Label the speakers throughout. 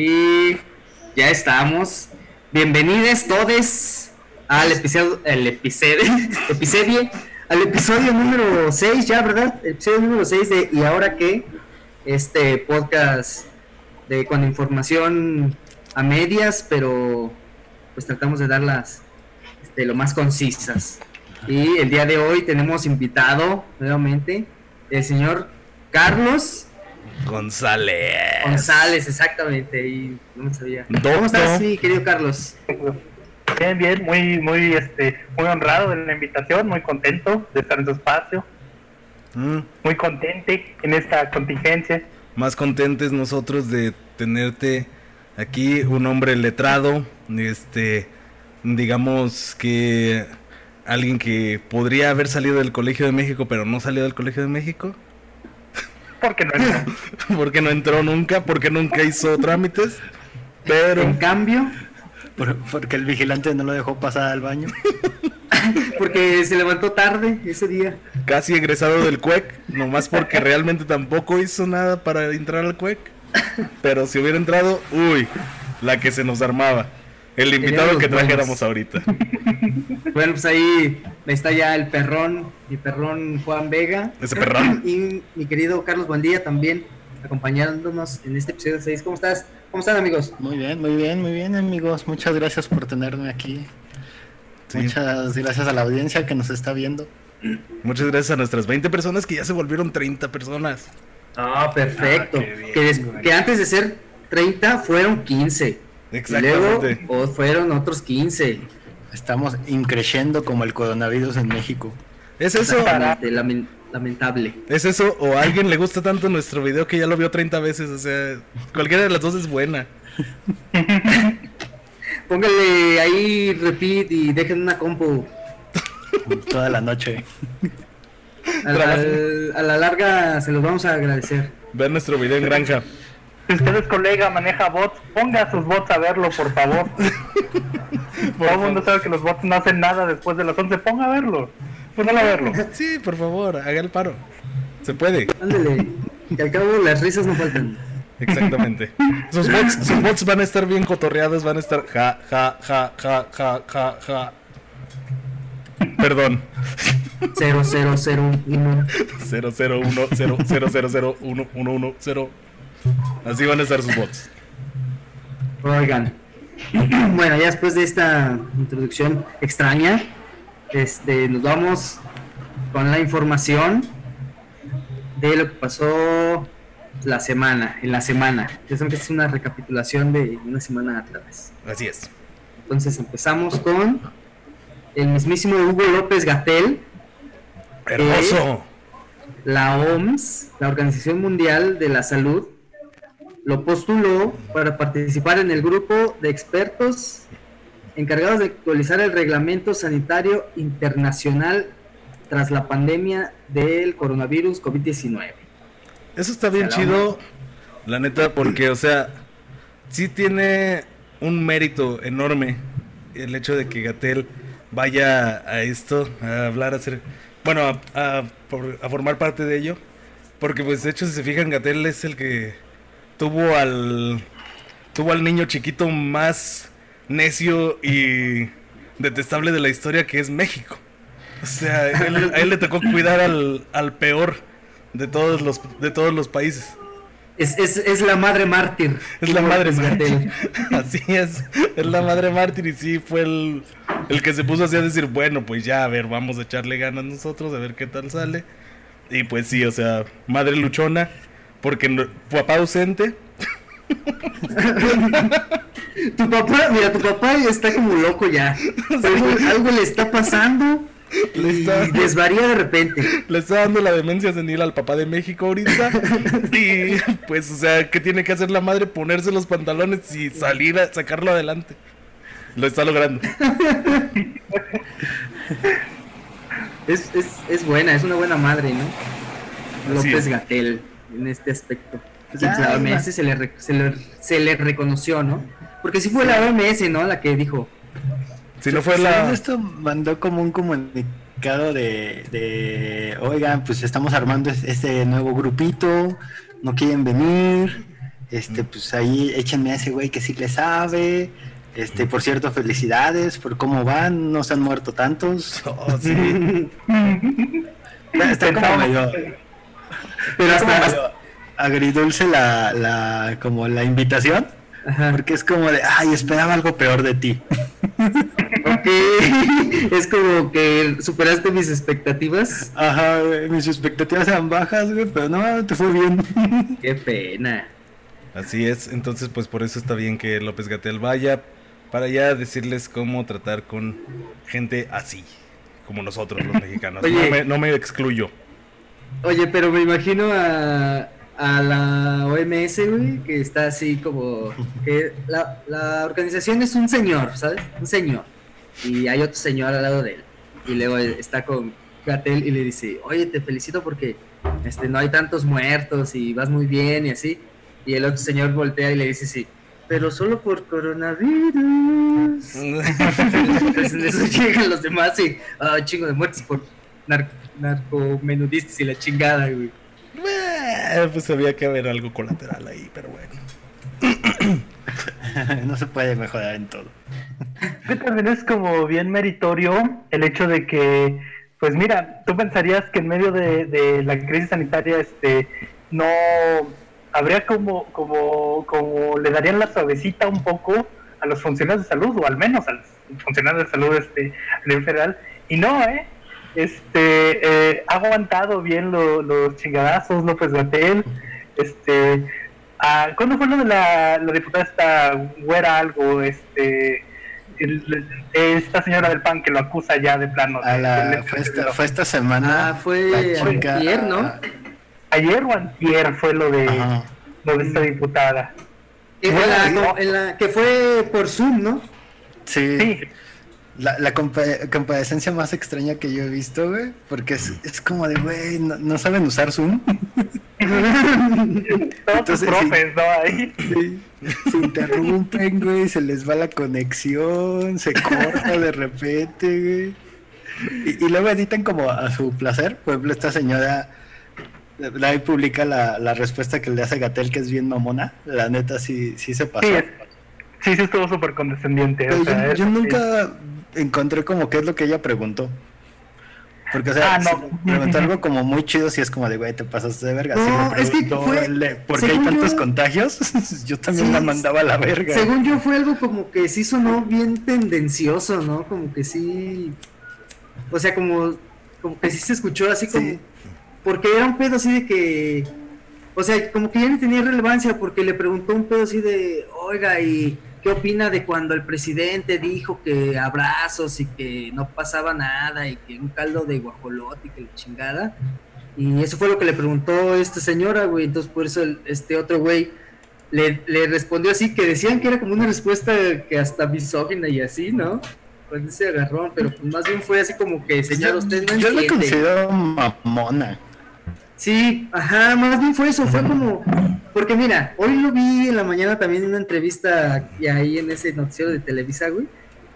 Speaker 1: Y ya estamos. Bienvenidos todos al episodio, el episodio, episodio, al episodio número 6 ya, ¿verdad? Episodio número 6 de ¿Y ahora qué? Este podcast de con información a medias, pero pues tratamos de darlas este, lo más concisas. Y el día de hoy tenemos invitado nuevamente el señor Carlos
Speaker 2: González.
Speaker 1: González, exactamente. Y no sabía. ¿Cómo estás, mi querido Carlos?
Speaker 3: Bien, bien, muy, muy, este, muy honrado de la invitación, muy contento de estar en su espacio. Mm. Muy contente en esta contingencia.
Speaker 2: Más contentes nosotros de tenerte aquí, un hombre letrado, este, digamos que alguien que podría haber salido del Colegio de México, pero no salió del Colegio de México.
Speaker 3: Porque no entró.
Speaker 2: porque no entró nunca, porque nunca hizo trámites. Pero.
Speaker 1: En cambio.
Speaker 4: porque el vigilante no lo dejó pasar al baño.
Speaker 1: porque se levantó tarde ese día.
Speaker 2: Casi egresado del CUEC, nomás porque realmente tampoco hizo nada para entrar al CUEC. Pero si hubiera entrado, uy, la que se nos armaba. El invitado que trajéramos ahorita.
Speaker 1: Bueno, pues ahí está ya el perrón, mi perrón Juan Vega.
Speaker 2: Ese perrón.
Speaker 1: Y mi querido Carlos Bandía también acompañándonos en este episodio 6. ¿Cómo estás? ¿Cómo están amigos?
Speaker 4: Muy bien, muy bien, muy bien amigos. Muchas gracias por tenerme aquí. Muchas gracias a la audiencia que nos está viendo.
Speaker 2: Muchas gracias a nuestras 20 personas que ya se volvieron 30 personas.
Speaker 1: Ah, perfecto. Ah, que, que antes de ser 30 fueron 15.
Speaker 2: Exactamente.
Speaker 1: luego fueron otros 15.
Speaker 4: Estamos increciendo como el coronavirus en México.
Speaker 2: ¿Es eso?
Speaker 1: lamentable.
Speaker 2: ¿Es eso? ¿O a alguien le gusta tanto nuestro video que ya lo vio 30 veces? O sea, cualquiera de las dos es buena.
Speaker 1: Póngale ahí repeat y dejen una compu.
Speaker 4: Toda la noche.
Speaker 1: A la, larga se los vamos a agradecer.
Speaker 2: Ver nuestro video en granja.
Speaker 3: Si usted es colega, maneja bots, ponga sus bots a verlo, por favor. Todo el mundo sabe que los bots no hacen nada después de las 11. Ponga a verlo. Póngalo a verlo.
Speaker 2: Sí, por favor, haga el paro. Se puede.
Speaker 1: Ándale. Que al cabo las risas no faltan.
Speaker 2: Exactamente. Sus bots, sus bots van a estar bien cotorreados, van a estar ja, ja, ja, ja, ja, ja, ja. Perdón.
Speaker 1: 0001
Speaker 2: 001 0001110 Así van a estar sus bots.
Speaker 1: Oigan. Bueno, ya después de esta introducción extraña, este, nos vamos con la información de lo que pasó la semana, en la semana. Ya que es una recapitulación de una semana atrás.
Speaker 2: Así es.
Speaker 1: Entonces empezamos con el mismísimo Hugo López Gatel.
Speaker 2: Hermoso.
Speaker 1: La OMS, la Organización Mundial de la Salud, lo postuló para participar en el grupo de expertos encargados de actualizar el reglamento sanitario internacional tras la pandemia del coronavirus COVID-19.
Speaker 2: Eso está bien chido, la neta, porque, o sea, sí tiene un mérito enorme el hecho de que Gatel vaya a esto, a hablar, a hacer, bueno, a, a formar parte de ello, porque pues de hecho si se fijan, Gatel es el que tuvo al tuvo al niño chiquito más necio y detestable de la historia que es México. O sea, a él le tocó cuidar al, al, peor de todos los de todos los países.
Speaker 1: Es, es, es la madre mártir.
Speaker 2: Es la madre mártir. Así es. Es la madre mártir y sí fue el, el que se puso así a decir, bueno, pues ya, a ver, vamos a echarle ganas nosotros, a ver qué tal sale. Y pues sí, o sea, madre luchona, porque papá ausente.
Speaker 1: tu papá, mira, tu papá está como loco ya. Algo, le está pasando. y desvaría de repente.
Speaker 2: Le está dando la demencia senil al papá de México ahorita. y pues, o sea, ¿qué tiene que hacer la madre? Ponerse los pantalones y salir a sacarlo adelante. Lo está logrando.
Speaker 1: es, es, es buena, es una buena madre, ¿no? López Gatel en este aspecto. la OMS se le, se, le, reconoció, ¿no? Porque si fue la OMS, ¿no? La que dijo.
Speaker 4: Si no fue la. Esto mandó como un comunicado de, de, oigan, pues estamos armando este nuevo grupito, no quieren venir. Este, pues ahí échenme a ese güey que sí le sabe. Este, por cierto, felicidades por cómo van, no se han muerto tantos.
Speaker 2: Oh, sí.
Speaker 4: Está, está como medio,
Speaker 1: Pero hasta,
Speaker 4: agridulce la, la, como la invitación,
Speaker 1: Ajá.
Speaker 4: porque es como de, ay, esperaba algo peor de ti.
Speaker 1: Ok. es como que superaste mis expectativas.
Speaker 4: Ajá, güey, mis expectativas eran bajas, güey, pero no, te fue bien.
Speaker 1: Qué pena.
Speaker 2: Así es, entonces pues por eso está bien que López Gatel vaya para ya decirles cómo tratar con gente así, como nosotros los mexicanos.
Speaker 1: Oye.
Speaker 2: No, me, no me excluyo.
Speaker 1: Oye, pero me imagino a, a la OMS, güey, que está así como que la, la organización es un señor, ¿sabes? Un señor. Y hay otro señor al lado de él. Y luego está con Gatel y le dice, oye, te felicito porque este, no hay tantos muertos y vas muy bien y así. Y el otro señor voltea y le dice, sí, pero solo por coronavirus. Entonces en eso llegan los demás y, ah, chingo de muertos por nar narcomenudistas y la chingada, güey.
Speaker 2: Eh, pues había que haber algo colateral ahí, pero bueno.
Speaker 4: no se puede mejorar en todo.
Speaker 3: también es como bien meritorio el hecho de que, pues mira, tú pensarías que en medio de, de la crisis sanitaria, este, no habría como, como, como le darían la suavecita un poco a los funcionarios de salud, o al menos a los funcionarios de salud este, a nivel federal, y no, ¿eh? Este, eh, ha aguantado bien lo- los chingadazos López Gatel, este, ah, ¿cuándo fue lo de la, la diputada esta güera algo, este, el- esta señora del PAN que lo acusa ya de plano.
Speaker 4: A
Speaker 3: de-
Speaker 4: la,
Speaker 3: del-
Speaker 4: fue, esta, fue esta semana.
Speaker 1: Ah, fue
Speaker 4: chica-
Speaker 1: antier, ¿no?
Speaker 3: Ayer o antier fue lo de,
Speaker 4: Ajá.
Speaker 3: lo de esta diputada.
Speaker 1: En
Speaker 3: Bueno,
Speaker 1: la-
Speaker 3: no.
Speaker 1: en la- que fue por Zoom, ¿no?
Speaker 4: Sí.
Speaker 3: Sí,
Speaker 4: La, la compa- compadecencia más extraña que yo he visto, güey. Porque es, es como de, güey, no, no saben usar Zoom.
Speaker 3: todos
Speaker 4: Entonces,
Speaker 3: sus profes, ¿no? Ahí.
Speaker 4: Sí. Se interrumpen, güey, se les va la conexión, se corta de repente, güey. Y, y luego editan como a su placer. Por ejemplo, esta señora la ahí publica la, la respuesta que le hace Gatel, que es bien mamona. La neta sí, sí se pasó.
Speaker 3: Sí, sí, sí estuvo súper condescendiente. O sea,
Speaker 4: yo,
Speaker 3: es-
Speaker 4: yo nunca encontré como qué es lo que ella preguntó. Porque, o sea,
Speaker 3: Ah, no.
Speaker 4: si preguntó algo como muy chido, si es como de, güey, te pasaste de verga.
Speaker 1: No,
Speaker 4: Si
Speaker 1: es que fue-
Speaker 4: ¿Por qué hay tantos
Speaker 1: yo-
Speaker 4: contagios? yo también
Speaker 1: Sí,
Speaker 4: la mandaba a la verga.
Speaker 1: Según yo fue algo como que sí sonó bien tendencioso, ¿no? Como que sí... O sea, como, como que sí se escuchó así como...
Speaker 4: Sí.
Speaker 1: Porque era un pedo así de que... O sea, como que ya no tenía relevancia porque le preguntó un pedo así de, oiga, ¿y qué opina de cuando el presidente dijo que abrazos y que no pasaba nada y que un caldo de guajolote y que la chingada? Y eso fue lo que le preguntó esta señora, güey. Entonces por eso el- este otro güey le, le respondió así, que decían que era como una respuesta que hasta misógina y así, ¿no? Con ese agarrón, pero pues más bien fue así como que, señor, usted no
Speaker 4: yo la considero mamona.
Speaker 1: Sí, ajá, más bien fue eso, fue como, porque mira, hoy lo vi en la mañana también en una entrevista y ahí en ese noticiero de Televisa, güey,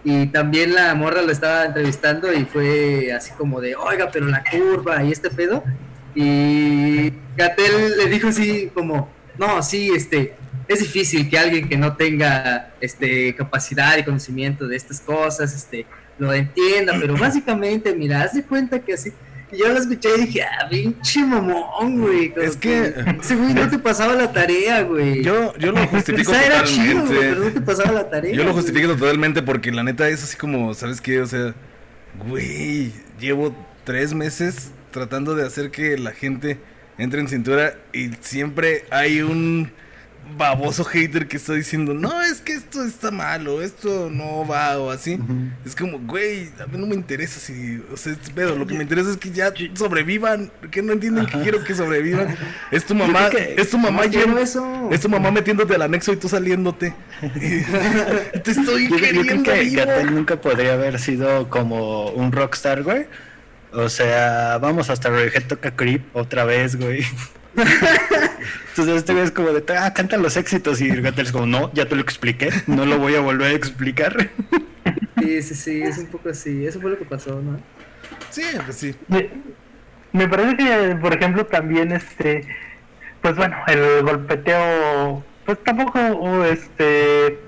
Speaker 1: y también la morra lo estaba entrevistando y fue así como de, oiga, pero la curva y este pedo, y Gatel le dijo así como, no, sí, este, es difícil que alguien que no tenga, este, capacidad y conocimiento de estas cosas, este, lo entienda, pero básicamente, mira, haz de cuenta que así, yo lo escuché y dije, ah, pinche mamón, güey.
Speaker 2: Es que-
Speaker 1: Ese güey no te pasaba la tarea, güey.
Speaker 2: Yo, yo lo justifico
Speaker 1: Quizá era chido, güey, pero no te
Speaker 2: totalmente.
Speaker 1: pasaba la tarea.
Speaker 2: Yo lo
Speaker 1: güey.
Speaker 2: justifico totalmente porque la neta es así como, ¿sabes qué? O sea, güey, llevo tres meses tratando de hacer que la gente entre en cintura y siempre hay un baboso hater que está diciendo, no, es que esto está malo, esto no va o así. Es como, güey, a mí no me interesa si, o sea, pero lo que me interesa es que ya sobrevivan, que no entienden que quiero que sobrevivan. Es tu mamá, es tu mamá
Speaker 1: No quiero
Speaker 2: yendo-
Speaker 1: eso.
Speaker 2: es tu mamá metiéndote al anexo y tú saliéndote. Te estoy
Speaker 4: Yo, yo creo
Speaker 2: queriendo
Speaker 4: que. Gatel nunca podría haber sido como un rockstar, güey. O sea, vamos hasta Radiohead toca Creep otra vez, güey. Entonces este güey es como de, ah, canta los éxitos y Gatel es como, no, ya te lo expliqué, no lo voy a volver a explicar.
Speaker 1: Sí, sí, sí, es un poco así. Eso fue lo que pasó, ¿no?
Speaker 2: Sí, pues sí.
Speaker 3: Me, me parece que, por ejemplo, también este, pues bueno, el golpeteo pues tampoco, este,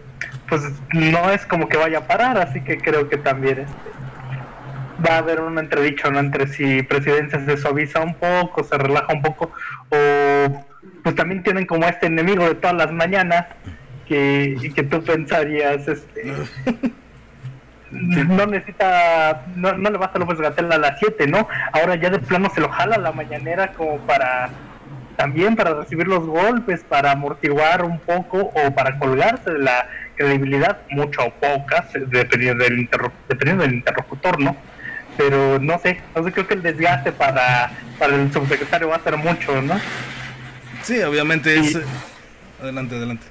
Speaker 3: pues no es como que vaya a parar, así que creo que también este, va a haber un entredicho, ¿no? Entre si presidencia se suaviza un poco, se relaja un poco, o pues también tienen como este enemigo de todas las mañanas, que, que tú pensarías, este... no necesita, no, no le basta López Gatel a las 7, ¿no? Ahora ya de plano se lo jala a la mañanera como para también para recibir los golpes, para amortiguar un poco o para colgarse de la credibilidad, mucho o pocas, dependiendo del, dependiendo del interlocutor, ¿no? Pero no sé, no sé, creo que el desgaste para, para el subsecretario va a ser mucho, ¿no?
Speaker 2: Sí, obviamente es... Adelante, adelante.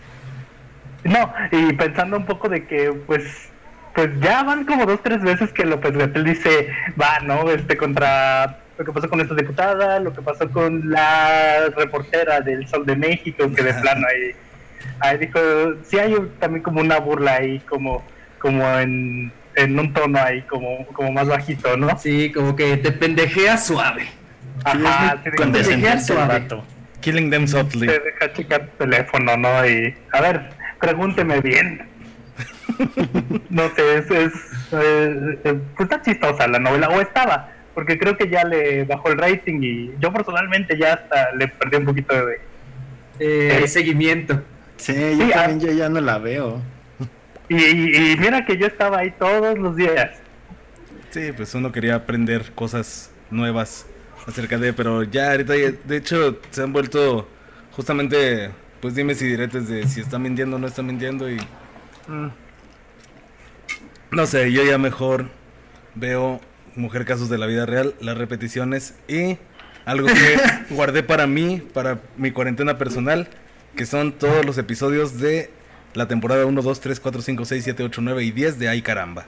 Speaker 3: No, y pensando un poco de que, pues, pues ya van como dos, tres veces que López Gatel dice, va, ¿no? Este, contra lo que pasó con esta diputada, lo que pasó con la reportera del Sol de México, que de plano ahí, ahí dijo, sí hay también como una burla ahí, como, como en, en un tono ahí, como, como más bajito, ¿no?
Speaker 1: Sí, como que te pendejea suave.
Speaker 3: Ajá,
Speaker 4: sí, con pendejea suave.
Speaker 2: Killing them softly.
Speaker 3: Te deja checar tu teléfono, ¿no? Y, a ver, pregúnteme bien. no sé, es, es eh, eh, pues está chistosa la novela, o estaba porque creo que ya le bajó el rating y yo personalmente ya hasta le perdí un poquito de
Speaker 1: eh, seguimiento.
Speaker 4: Sí, yo ah. también ya no la veo.
Speaker 3: Y, mira que yo estaba ahí todos los días.
Speaker 2: Sí, pues uno quería aprender cosas nuevas acerca de, pero ya ahorita, de hecho, se han vuelto justamente, pues dime si diretes de si está mintiendo o no está mintiendo y... Mm, no sé, yo ya mejor veo Mujer Casos de la Vida Real, las repeticiones y algo que guardé para mí, para mi cuarentena personal, que son todos los episodios de la temporada 1, 2, 3, 4, 5, 6, 7, 8, 9 y 10 de Ay Caramba.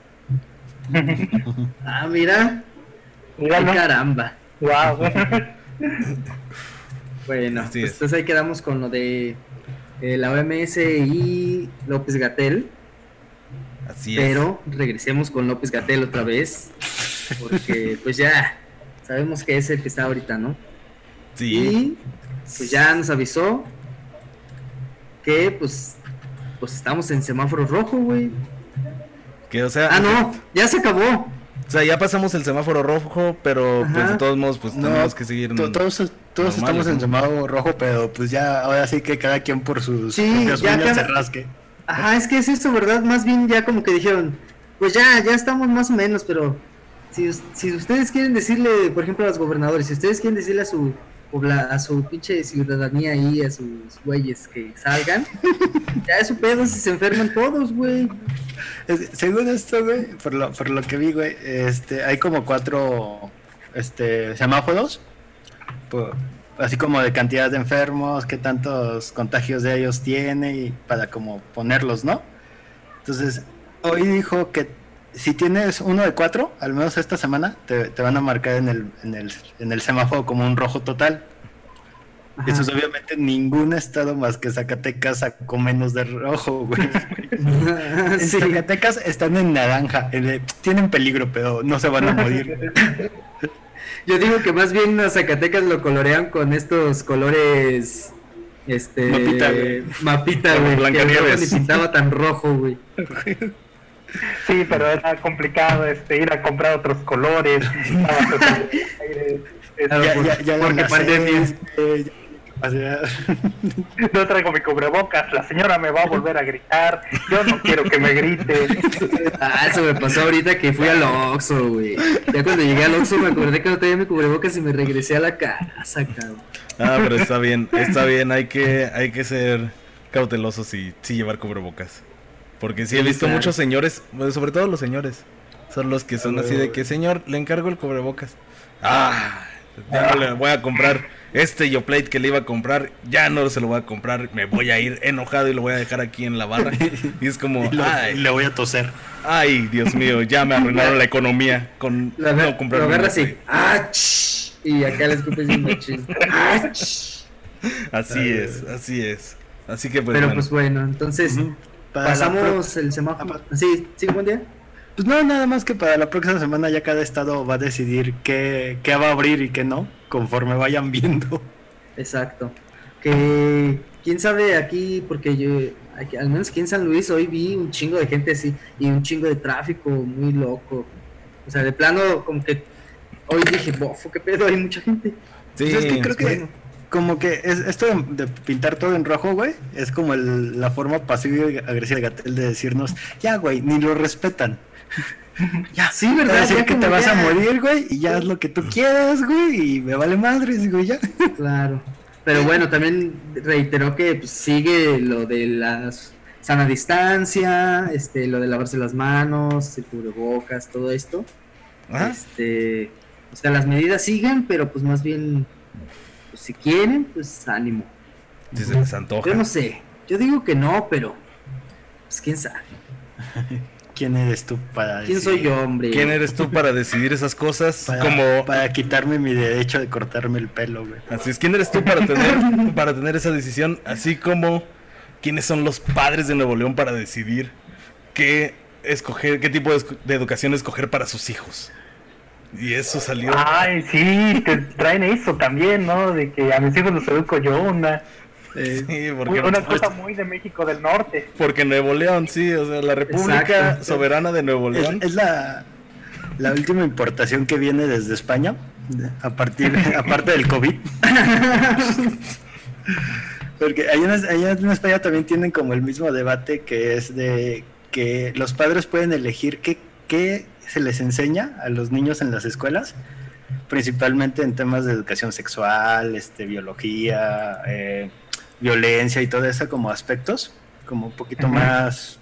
Speaker 1: ah, mira. Ay Caramba.
Speaker 3: Wow.
Speaker 1: bueno, pues entonces ahí quedamos con lo de eh, la OMS y López Gatel.
Speaker 2: Así
Speaker 1: es. Pero regresemos con López Gatel otra vez. Porque pues ya sabemos que es el que está ahorita, ¿no?
Speaker 2: Sí.
Speaker 1: Y pues ya nos avisó que pues pues estamos en semáforo rojo, güey.
Speaker 2: Que o sea,
Speaker 1: Ah, no, ya se acabó.
Speaker 2: O sea, ya pasamos el semáforo rojo, pero pues de todos modos pues tenemos que seguir
Speaker 4: todos todos estamos en semáforo rojo, pero pues ya ahora sí que cada quien por sus
Speaker 1: sí, ya se rasque. Ajá, es que es eso, ¿verdad? Más bien ya como que dijeron, pues ya, ya estamos más o menos, pero si, ustedes quieren decirle, por ejemplo, a los gobernadores, si ustedes quieren decirle a su a su pinche ciudadanía ahí, a sus güeyes que salgan, ya es su pedo si se enferman todos, güey.
Speaker 4: Según esto, güey, por lo, por lo que vi, güey, este, hay como cuatro este, semáforos, así como de cantidad de enfermos, qué tantos contagios de ellos tiene, y para como ponerlos, ¿no? Entonces, hoy dijo que si tienes uno de cuatro, al menos esta semana, te, van a marcar en el, en, el, en el semáforo como un rojo total. Eso es obviamente ningún estado más que Zacatecas sacó menos de rojo, güey. Zacatecas están en naranja. tienen peligro, pero no se van a morir.
Speaker 1: Yo digo que más bien a Zacatecas lo colorean con estos colores. Este.
Speaker 4: Mapita, güey.
Speaker 1: Mapita, güey. Que no pintaba tan rojo, güey.
Speaker 3: Sí, pero era complicado este, ir a comprar otros colores.
Speaker 1: porque pandemia.
Speaker 3: no traigo mi cubrebocas, la señora me va a volver a gritar, yo no quiero que me grite.
Speaker 1: Ah, eso me pasó ahorita que fui al Oxxo, güey. Ya cuando llegué al Oxxo me acordé que no tenía mi cubrebocas y me regresé a la casa, cabrón.
Speaker 2: Ah, pero está bien, está bien, hay que, hay que ser cautelosos y sí llevar cubrebocas. Porque sí he visto muchos señores, sobre todo los señores, son los que son así de que, señor, le encargo el cubrebocas. Ah, ya no le voy a comprar este Yoplate que le iba a comprar, ya no se lo voy a comprar, me voy a ir enojado y lo voy a dejar aquí en la barra. Y es como,
Speaker 4: ay, le voy a toser.
Speaker 2: Ay, Dios mío, ya me arruinaron la economía con
Speaker 1: no comprar. Lo agarra así, ah, y acá le escupes un machín. Ah,
Speaker 2: así es, así es. Así que pues.
Speaker 1: Pero pues bueno, entonces. Pasamos el semáforo. Sí, sí, buen día.
Speaker 4: Pues no, nada más que para la próxima semana ya cada estado va a decidir qué, qué va a abrir y qué no, conforme vayan viendo.
Speaker 1: Exacto. Que quién sabe aquí, porque yo, aquí, al menos aquí en San Luis hoy vi un chingo de gente así y un chingo de tráfico muy loco. O sea, de plano, como que hoy dije, bofo, qué pedo, hay mucha gente.
Speaker 4: Sí, pues es que creo que bueno. como que es, esto de, de, pintar todo en rojo, güey, es como el, la forma pasiva y agresiva de Gatel de decirnos, ya, güey, ni lo respetan.
Speaker 1: ya, sí, ¿verdad?
Speaker 4: Decir que te vas a morir, güey, y ya es lo que tú quieras, güey, y me vale madres, güey, ya.
Speaker 1: Claro. Pero bueno, también reiteró que pues, sigue lo de las sana distancia, este, lo de lavarse las manos, el cubrebocas, todo esto. ¿Ah? Este, o sea, las medidas siguen, pero pues más bien, pues, si quieren, pues ánimo.
Speaker 2: Si se les antoja.
Speaker 1: Yo no sé, yo digo que no, pero pues quién sabe.
Speaker 4: ¿Quién eres tú para
Speaker 1: ¿Quién soy yo, hombre?
Speaker 2: ¿Quién eres tú para decidir esas cosas?
Speaker 4: Para,
Speaker 2: como
Speaker 4: para quitarme mi derecho de cortarme el pelo, güey.
Speaker 2: Así es, ¿quién eres tú para tener para tener esa decisión? Así como quiénes son los padres de Nuevo León para decidir qué escoger, qué tipo de, de educación escoger para sus hijos. Y eso salió.
Speaker 3: Ay, sí, te traen eso también, ¿no? De que a mis hijos los educo yo, una.
Speaker 2: Eh, sí, porque
Speaker 3: una cosa muy de México del Norte.
Speaker 2: Porque Nuevo León, sí, o sea, la República Exacto. Soberana de Nuevo León.
Speaker 4: Es, es, la, la última importación que viene desde España, a partir, aparte del COVID. Porque allá en, allá en España también tienen como el mismo debate que es de que los padres pueden elegir qué, qué se les enseña a los niños en las escuelas, principalmente en temas de educación sexual, este, biología, eh, violencia y todo eso como aspectos, como un poquito uh -huh. más,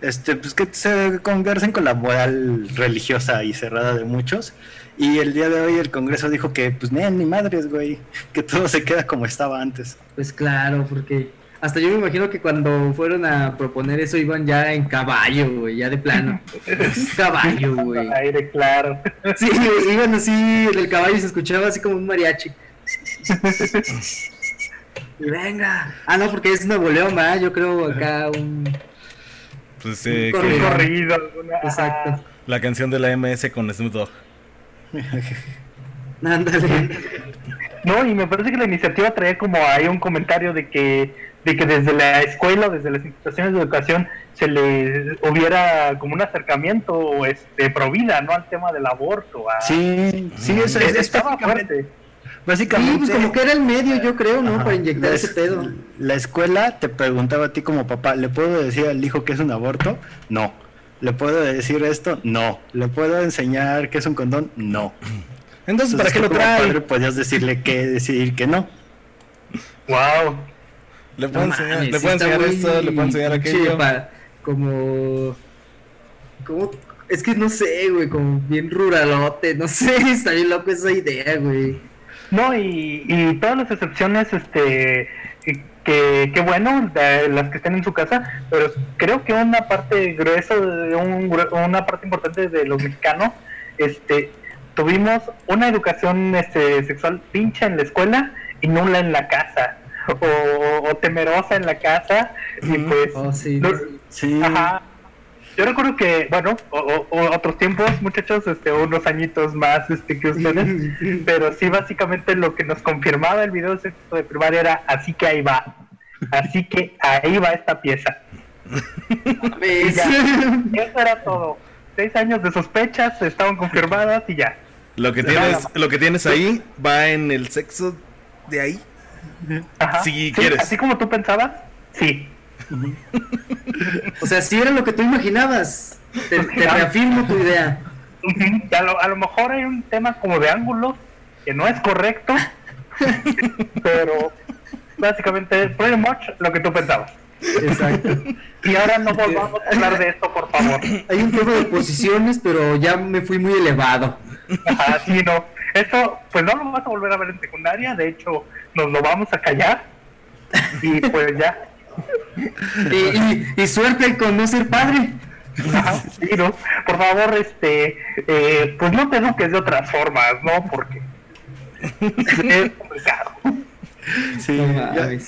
Speaker 4: este, pues que se conversen con la moral religiosa y cerrada de muchos. Y el día de hoy el Congreso dijo que, pues, ni madres, güey, que todo se queda como estaba antes.
Speaker 1: Pues claro, porque hasta yo me imagino que cuando fueron a proponer eso iban ya en caballo, güey, ya de plano. caballo, güey.
Speaker 3: Aire claro.
Speaker 1: Sí, iban así en el caballo y se escuchaba así como un mariachi. y venga. Ah, no, porque es Nuevo León, ¿verdad? Yo creo acá un.
Speaker 2: Pues eh,
Speaker 3: un
Speaker 2: que...
Speaker 3: corrido. Alguna...
Speaker 1: Exacto.
Speaker 2: La canción de la MS con Snoop Dogg.
Speaker 1: Ándale.
Speaker 3: No, y me parece que la iniciativa traía como ahí un comentario de que de que desde la escuela, desde las instituciones de educación, se le hubiera como un acercamiento este, pro vida, ¿no? Al tema del aborto. A...
Speaker 4: Sí, sí, eso es,
Speaker 3: estaba fuerte.
Speaker 1: Básicamente, sí, pues como que era el medio, yo creo, ¿no? Ajá, Para inyectar ese pedo.
Speaker 4: La escuela te preguntaba a ti como papá, ¿le puedo decir al hijo que es un aborto? No. ¿Le puedo decir esto? No. ¿Le puedo enseñar que es un condón? No.
Speaker 2: Entonces, ¿para qué lo trae?
Speaker 4: Padre podías decirle que decidir que no.
Speaker 3: Wow.
Speaker 2: Le puedo no, enseñar, mames, le puedo enseñar muy... esto, le puedo enseñar aquello.
Speaker 1: Sí, para, como, como, es que no sé, güey, como bien ruralote, no sé, está bien loco esa idea, güey.
Speaker 3: No, y, y todas las excepciones, este, que, que bueno, de las que estén en su casa, pero creo que una parte gruesa, de un, una parte importante de los mexicanos, este, tuvimos una educación este, sexual pincha en la escuela y nula en la casa o, o, temerosa en la casa y pues
Speaker 1: oh, sí.
Speaker 3: No,
Speaker 4: sí.
Speaker 3: Ajá. Yo recuerdo que bueno o, o, otros tiempos muchachos este unos añitos más este que ustedes pero sí básicamente lo que nos confirmaba el video de sexo de primaria era así que ahí va así que ahí va esta pieza y ya, eso era todo seis años de sospechas estaban confirmadas y ya
Speaker 2: lo que tienes lo que tienes ahí va en el sexo de ahí
Speaker 3: Ajá.
Speaker 2: Si
Speaker 3: sí,
Speaker 2: quieres.
Speaker 3: Así como tú pensabas, sí.
Speaker 1: O sea, si era lo que tú imaginabas. Te, te reafirmo tu idea.
Speaker 3: A lo, a lo, mejor hay un tema como de ángulos que no es correcto, pero básicamente pretty much lo que tú pensabas.
Speaker 1: Exacto.
Speaker 3: Y ahora no volvamos a hablar de esto, por favor.
Speaker 1: Hay un tema de posiciones, pero ya me fui muy elevado.
Speaker 3: Ajá, sí, no. Eso, pues no lo vas a volver a ver en secundaria, de hecho, nos lo vamos a callar. Y pues ya.
Speaker 1: Y, y, y, suerte con no ser padre.
Speaker 3: Ajá, sí, ¿no? Por favor, este, eh, pues no te eduques de otras formas, ¿no? Porque es complicado.
Speaker 4: Sí, no yo,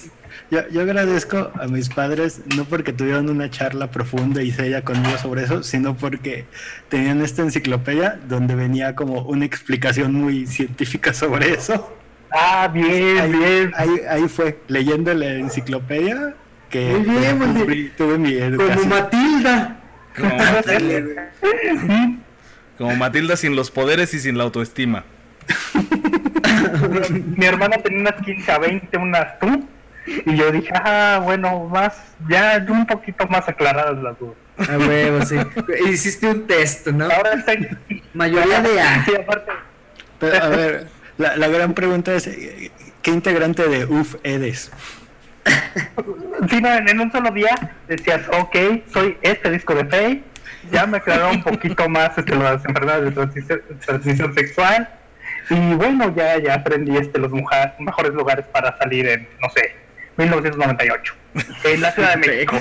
Speaker 4: yo, yo, agradezco a mis padres, no porque tuvieron una charla profunda y seria conmigo sobre eso, sino porque tenían esta enciclopedia donde venía como una explicación muy científica sobre eso.
Speaker 3: Ah, bien,
Speaker 4: ahí,
Speaker 3: bien.
Speaker 4: Ahí, ahí fue, leyendo la enciclopedia que
Speaker 1: Muy bien,
Speaker 4: pues,
Speaker 1: Molde.
Speaker 4: tuve- tuve mi
Speaker 1: Como
Speaker 4: educación.
Speaker 1: Matilda.
Speaker 2: Como Matilda, como Matilda sin los poderes y sin la autoestima.
Speaker 3: Mi hermana tenía unas 15 a 20, unas tú. Y yo dije, ah, bueno, más, ya un poquito más aclaradas las dudas.
Speaker 1: A huevo, sí. Hiciste un test, ¿no?
Speaker 3: Ahora está en...
Speaker 1: Mayoría de A.
Speaker 3: Sí, aparte,
Speaker 4: Pero, a ver, la, la gran pregunta es, ¿qué integrante de UF eres?
Speaker 3: Sí, no, en un solo día decías, ok, soy este disco de Faye. Ya me aclaró un poquito más este, las enfermedades de transmisión, sexual. Y bueno, ya, ya aprendí este, los mejores lugares para salir en, no sé, 1998. En la Ciudad de México.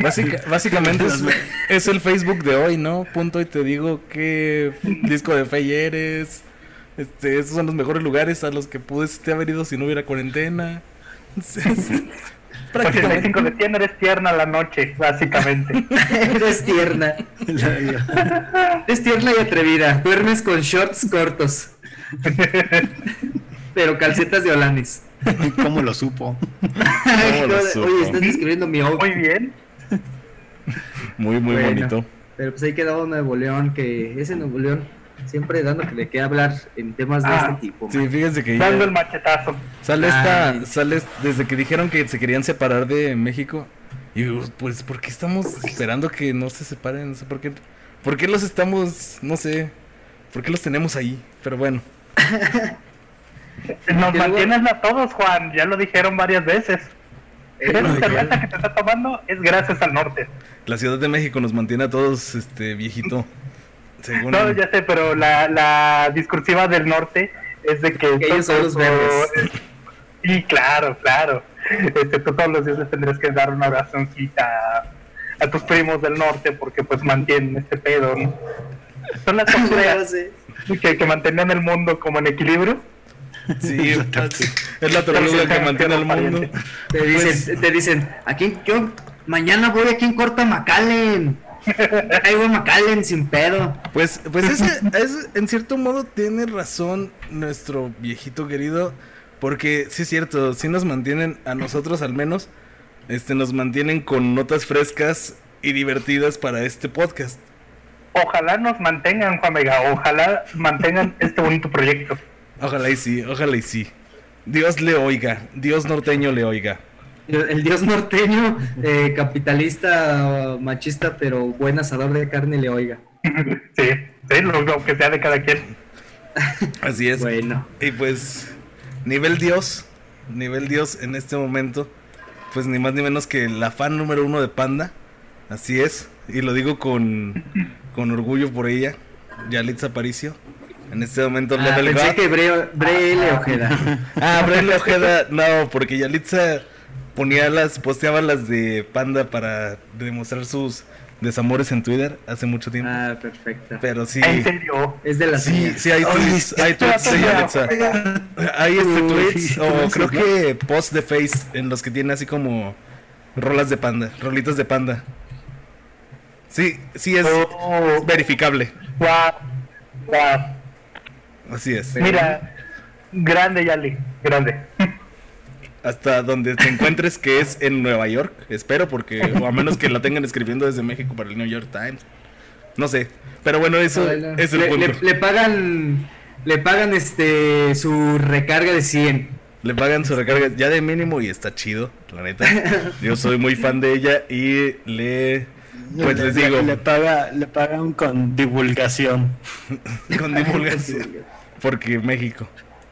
Speaker 2: Básica- básicamente es, es el Facebook de hoy, ¿no? Punto y te digo qué disco de fe eres. Este, esos son los mejores lugares a los que pudiste haber ido si no hubiera cuarentena. Es- es- prácticamente.
Speaker 3: 85 de 100 eres tierna a la noche, básicamente.
Speaker 1: Eres tierna. Eres tierna y atrevida. Duermes con shorts cortos. Pero calcetas de Olanis.
Speaker 4: ¿Cómo lo supo?
Speaker 2: ¿Cómo lo supo?
Speaker 1: Oye, estás describiendo mi
Speaker 3: Muy
Speaker 1: outfit.
Speaker 3: bien.
Speaker 2: Muy, muy
Speaker 1: Bueno.
Speaker 2: bonito.
Speaker 1: Pero pues ahí quedó Nuevo León, que ese Nuevo León siempre dando que le queda hablar en temas de
Speaker 3: Ah,
Speaker 1: este tipo.
Speaker 2: Sí, fíjense que
Speaker 3: Dando el machetazo.
Speaker 2: sale
Speaker 1: Ay.
Speaker 2: esta, sale desde que dijeron que se querían separar de México. Y digo, pues, ¿por qué estamos esperando que no se separen? No sé por qué. ¿Por qué los estamos, no sé, por qué los tenemos ahí? Pero bueno.
Speaker 3: Nos mantienes a todos, Juan. Ya lo dijeron varias veces.
Speaker 1: Eh,
Speaker 3: Esa cerveza que te está tomando es gracias al norte.
Speaker 2: La Ciudad de México nos mantiene a todos, este, viejito. Según...
Speaker 3: No, ya sé, pero la, la discursiva del norte es de que...
Speaker 1: Ellos son los verdes.
Speaker 3: Sí, claro, claro. Este, tú todos los días les tendrías que dar una oracióncita a, a tus primos del norte porque pues mantienen este pedo, ¿no? Son las
Speaker 1: sé.
Speaker 3: que, que mantenían el mundo como en equilibrio.
Speaker 2: Sí, es la tortuga que mantiene al mundo.
Speaker 1: Te dicen, te dicen, aquí yo mañana voy aquí en Corta Macallen. Macallen sin pedo.
Speaker 2: Pues, pues ese, ese, en cierto modo tiene razón nuestro viejito querido, porque sí es cierto, sí nos mantienen, a nosotros al menos, este, nos mantienen con notas frescas y divertidas para este podcast.
Speaker 3: Ojalá nos mantengan, Juan Vega, ojalá mantengan este bonito proyecto.
Speaker 2: Ojalá y sí, ojalá y sí. Dios le oiga, Dios norteño le oiga.
Speaker 1: El, dios norteño, eh, capitalista, machista, pero buen asador de carne le oiga.
Speaker 3: sí, sí, lo, lo que sea de cada quien.
Speaker 2: Así es.
Speaker 1: Bueno,
Speaker 2: Y pues, nivel Dios, nivel Dios en este momento, pues ni más ni menos que la fan número uno de Panda. Así es, y lo digo con, con orgullo por ella, Yalitza Aparicio. En este momento
Speaker 1: ah,
Speaker 2: Level
Speaker 1: pensé
Speaker 2: God.
Speaker 1: que Bre, Bre L. Ojeda.
Speaker 2: Ah, Brenle Ojeda, no, porque Yalitza ponía las, posteaba las de Panda para demostrar sus desamores en Twitter hace mucho tiempo.
Speaker 1: Ah, perfecto.
Speaker 2: Pero sí.
Speaker 3: En serio.
Speaker 1: Es de la
Speaker 2: Sí, sí hay tweets, hay tweets de. Hay este tweets
Speaker 4: sí,
Speaker 2: o creo
Speaker 4: sí.
Speaker 2: que post de Face en los que tiene así como rolas de panda, rolitas de panda. Sí, sí es
Speaker 3: Oh,
Speaker 2: verificable.
Speaker 3: guau, guau.
Speaker 2: Así es.
Speaker 3: Mira, grande Yali, grande.
Speaker 2: Hasta donde te encuentres que es en Nueva York, espero porque o a menos que la tengan escribiendo desde México para el New York Times. No sé, pero bueno, eso es el
Speaker 1: le,
Speaker 2: punto.
Speaker 1: le- le pagan, le pagan este su recarga de 100.
Speaker 2: Le pagan su recarga ya de mínimo y está chido, la neta. Yo soy muy fan de ella y le pues
Speaker 4: le,
Speaker 2: les digo
Speaker 4: Le, paga, le pagan con divulgación.
Speaker 2: con divulgación porque México.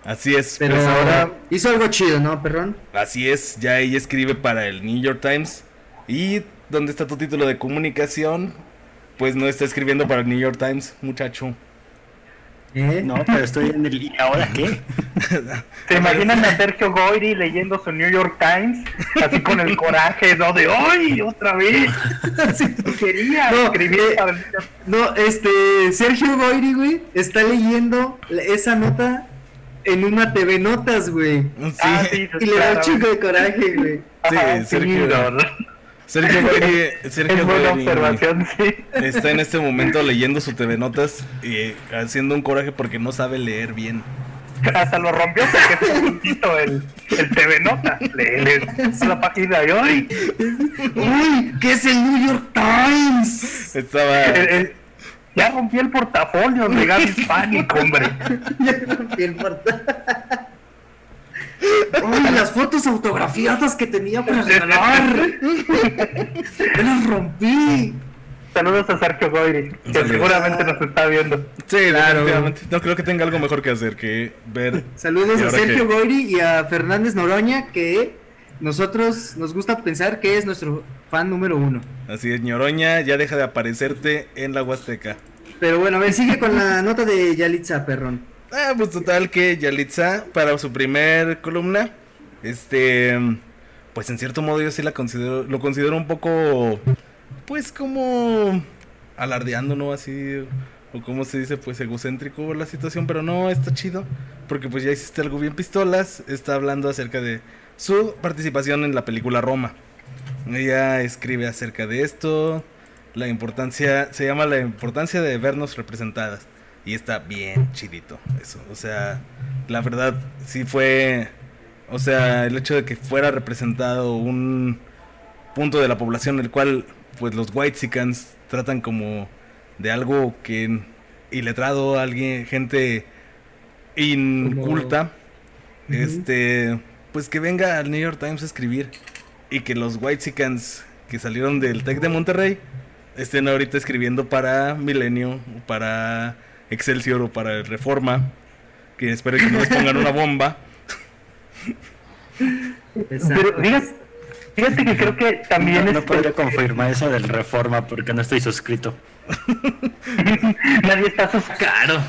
Speaker 2: Así es,
Speaker 1: Pero
Speaker 2: pues ahora
Speaker 1: hizo algo chido, ¿no, perrón?
Speaker 2: así es, ya ella escribe para el New York Times y ¿dónde está tu título de comunicación? Pues no está escribiendo para el New York Times, muchacho.
Speaker 1: ¿Eh?
Speaker 4: No, pero estoy en el... ¿Y ahora qué?
Speaker 3: ¿Se imaginan a Sergio Goyri leyendo su New York Times? Así con el coraje, ¿no? De ¡Ay, otra vez! Quería
Speaker 1: No,
Speaker 3: escribir
Speaker 1: eh,
Speaker 3: para el New York
Speaker 1: No, este, Sergio Goyri, güey, está leyendo esa nota en una TV Notas, güey.
Speaker 2: Sí,
Speaker 3: Ah, sí,
Speaker 1: Y le da un chico de coraje, güey.
Speaker 2: Sí,
Speaker 3: Ajá,
Speaker 2: Sergio.
Speaker 3: no.
Speaker 2: Sergio Goyri, Sergio
Speaker 3: Es buena observación, sí.
Speaker 2: está en este momento leyendo su TV Notas y haciendo un coraje porque no sabe leer bien.
Speaker 3: hasta lo rompió porque puntito el, el TV Nota. Le, le la página y ¡ay!
Speaker 1: ¡Uy! ¿Qué es el New York Times?
Speaker 2: Estaba.
Speaker 3: El- el- ya rompí el portafolio de Gaby Hispanic, hombre.
Speaker 1: Ya rompí el portal. ¡Uy! Las fotos autografiadas que tenía para regalar. Ya las rompí.
Speaker 3: Saludos a Sergio Goyri, que
Speaker 2: Saludos.
Speaker 3: seguramente nos está viendo.
Speaker 2: Sí,
Speaker 1: Claro.
Speaker 2: No creo que tenga algo mejor que hacer que ver.
Speaker 1: Saludos
Speaker 2: ¿Y
Speaker 1: a Sergio
Speaker 2: qué?
Speaker 1: Goyri y a Fernández Noroña, que nosotros nos gusta pensar que es nuestro fan número uno.
Speaker 2: Así es, ñoroña, ya deja de aparecerte en la Huasteca.
Speaker 1: Pero bueno, a ver, sigue con la nota de Yalitza, perrón.
Speaker 2: Ah, pues total que Yalitza, para su primer columna, este, pues en cierto modo yo sí la considero, lo considero un poco, pues como alardeando, ¿no? Así, o como se dice, pues egocéntrico la situación, pero no, está chido, porque pues ya hiciste algo bien pistolas, está hablando acerca de su participación en la película Roma. Ella escribe acerca de esto, la importancia, se llama la importancia de vernos representadas. Y está bien chidito eso. O sea, la verdad sí fue... O sea, el hecho de que fuera representado un punto de la población el cual pues los whitexicans tratan como de algo que iletrado, alguien, gente inculta, este, pues que venga al New York Times a escribir y que los whitexicans que salieron del Tec de Monterrey estén ahorita escribiendo para Milenio, para Excelsior o para Reforma, que espero que no les pongan una bomba.
Speaker 3: Pero fíjate, fíjate que creo que también
Speaker 4: No, no
Speaker 3: este,
Speaker 4: podría confirmar eso del Reforma porque no estoy suscrito.
Speaker 3: nadie está sus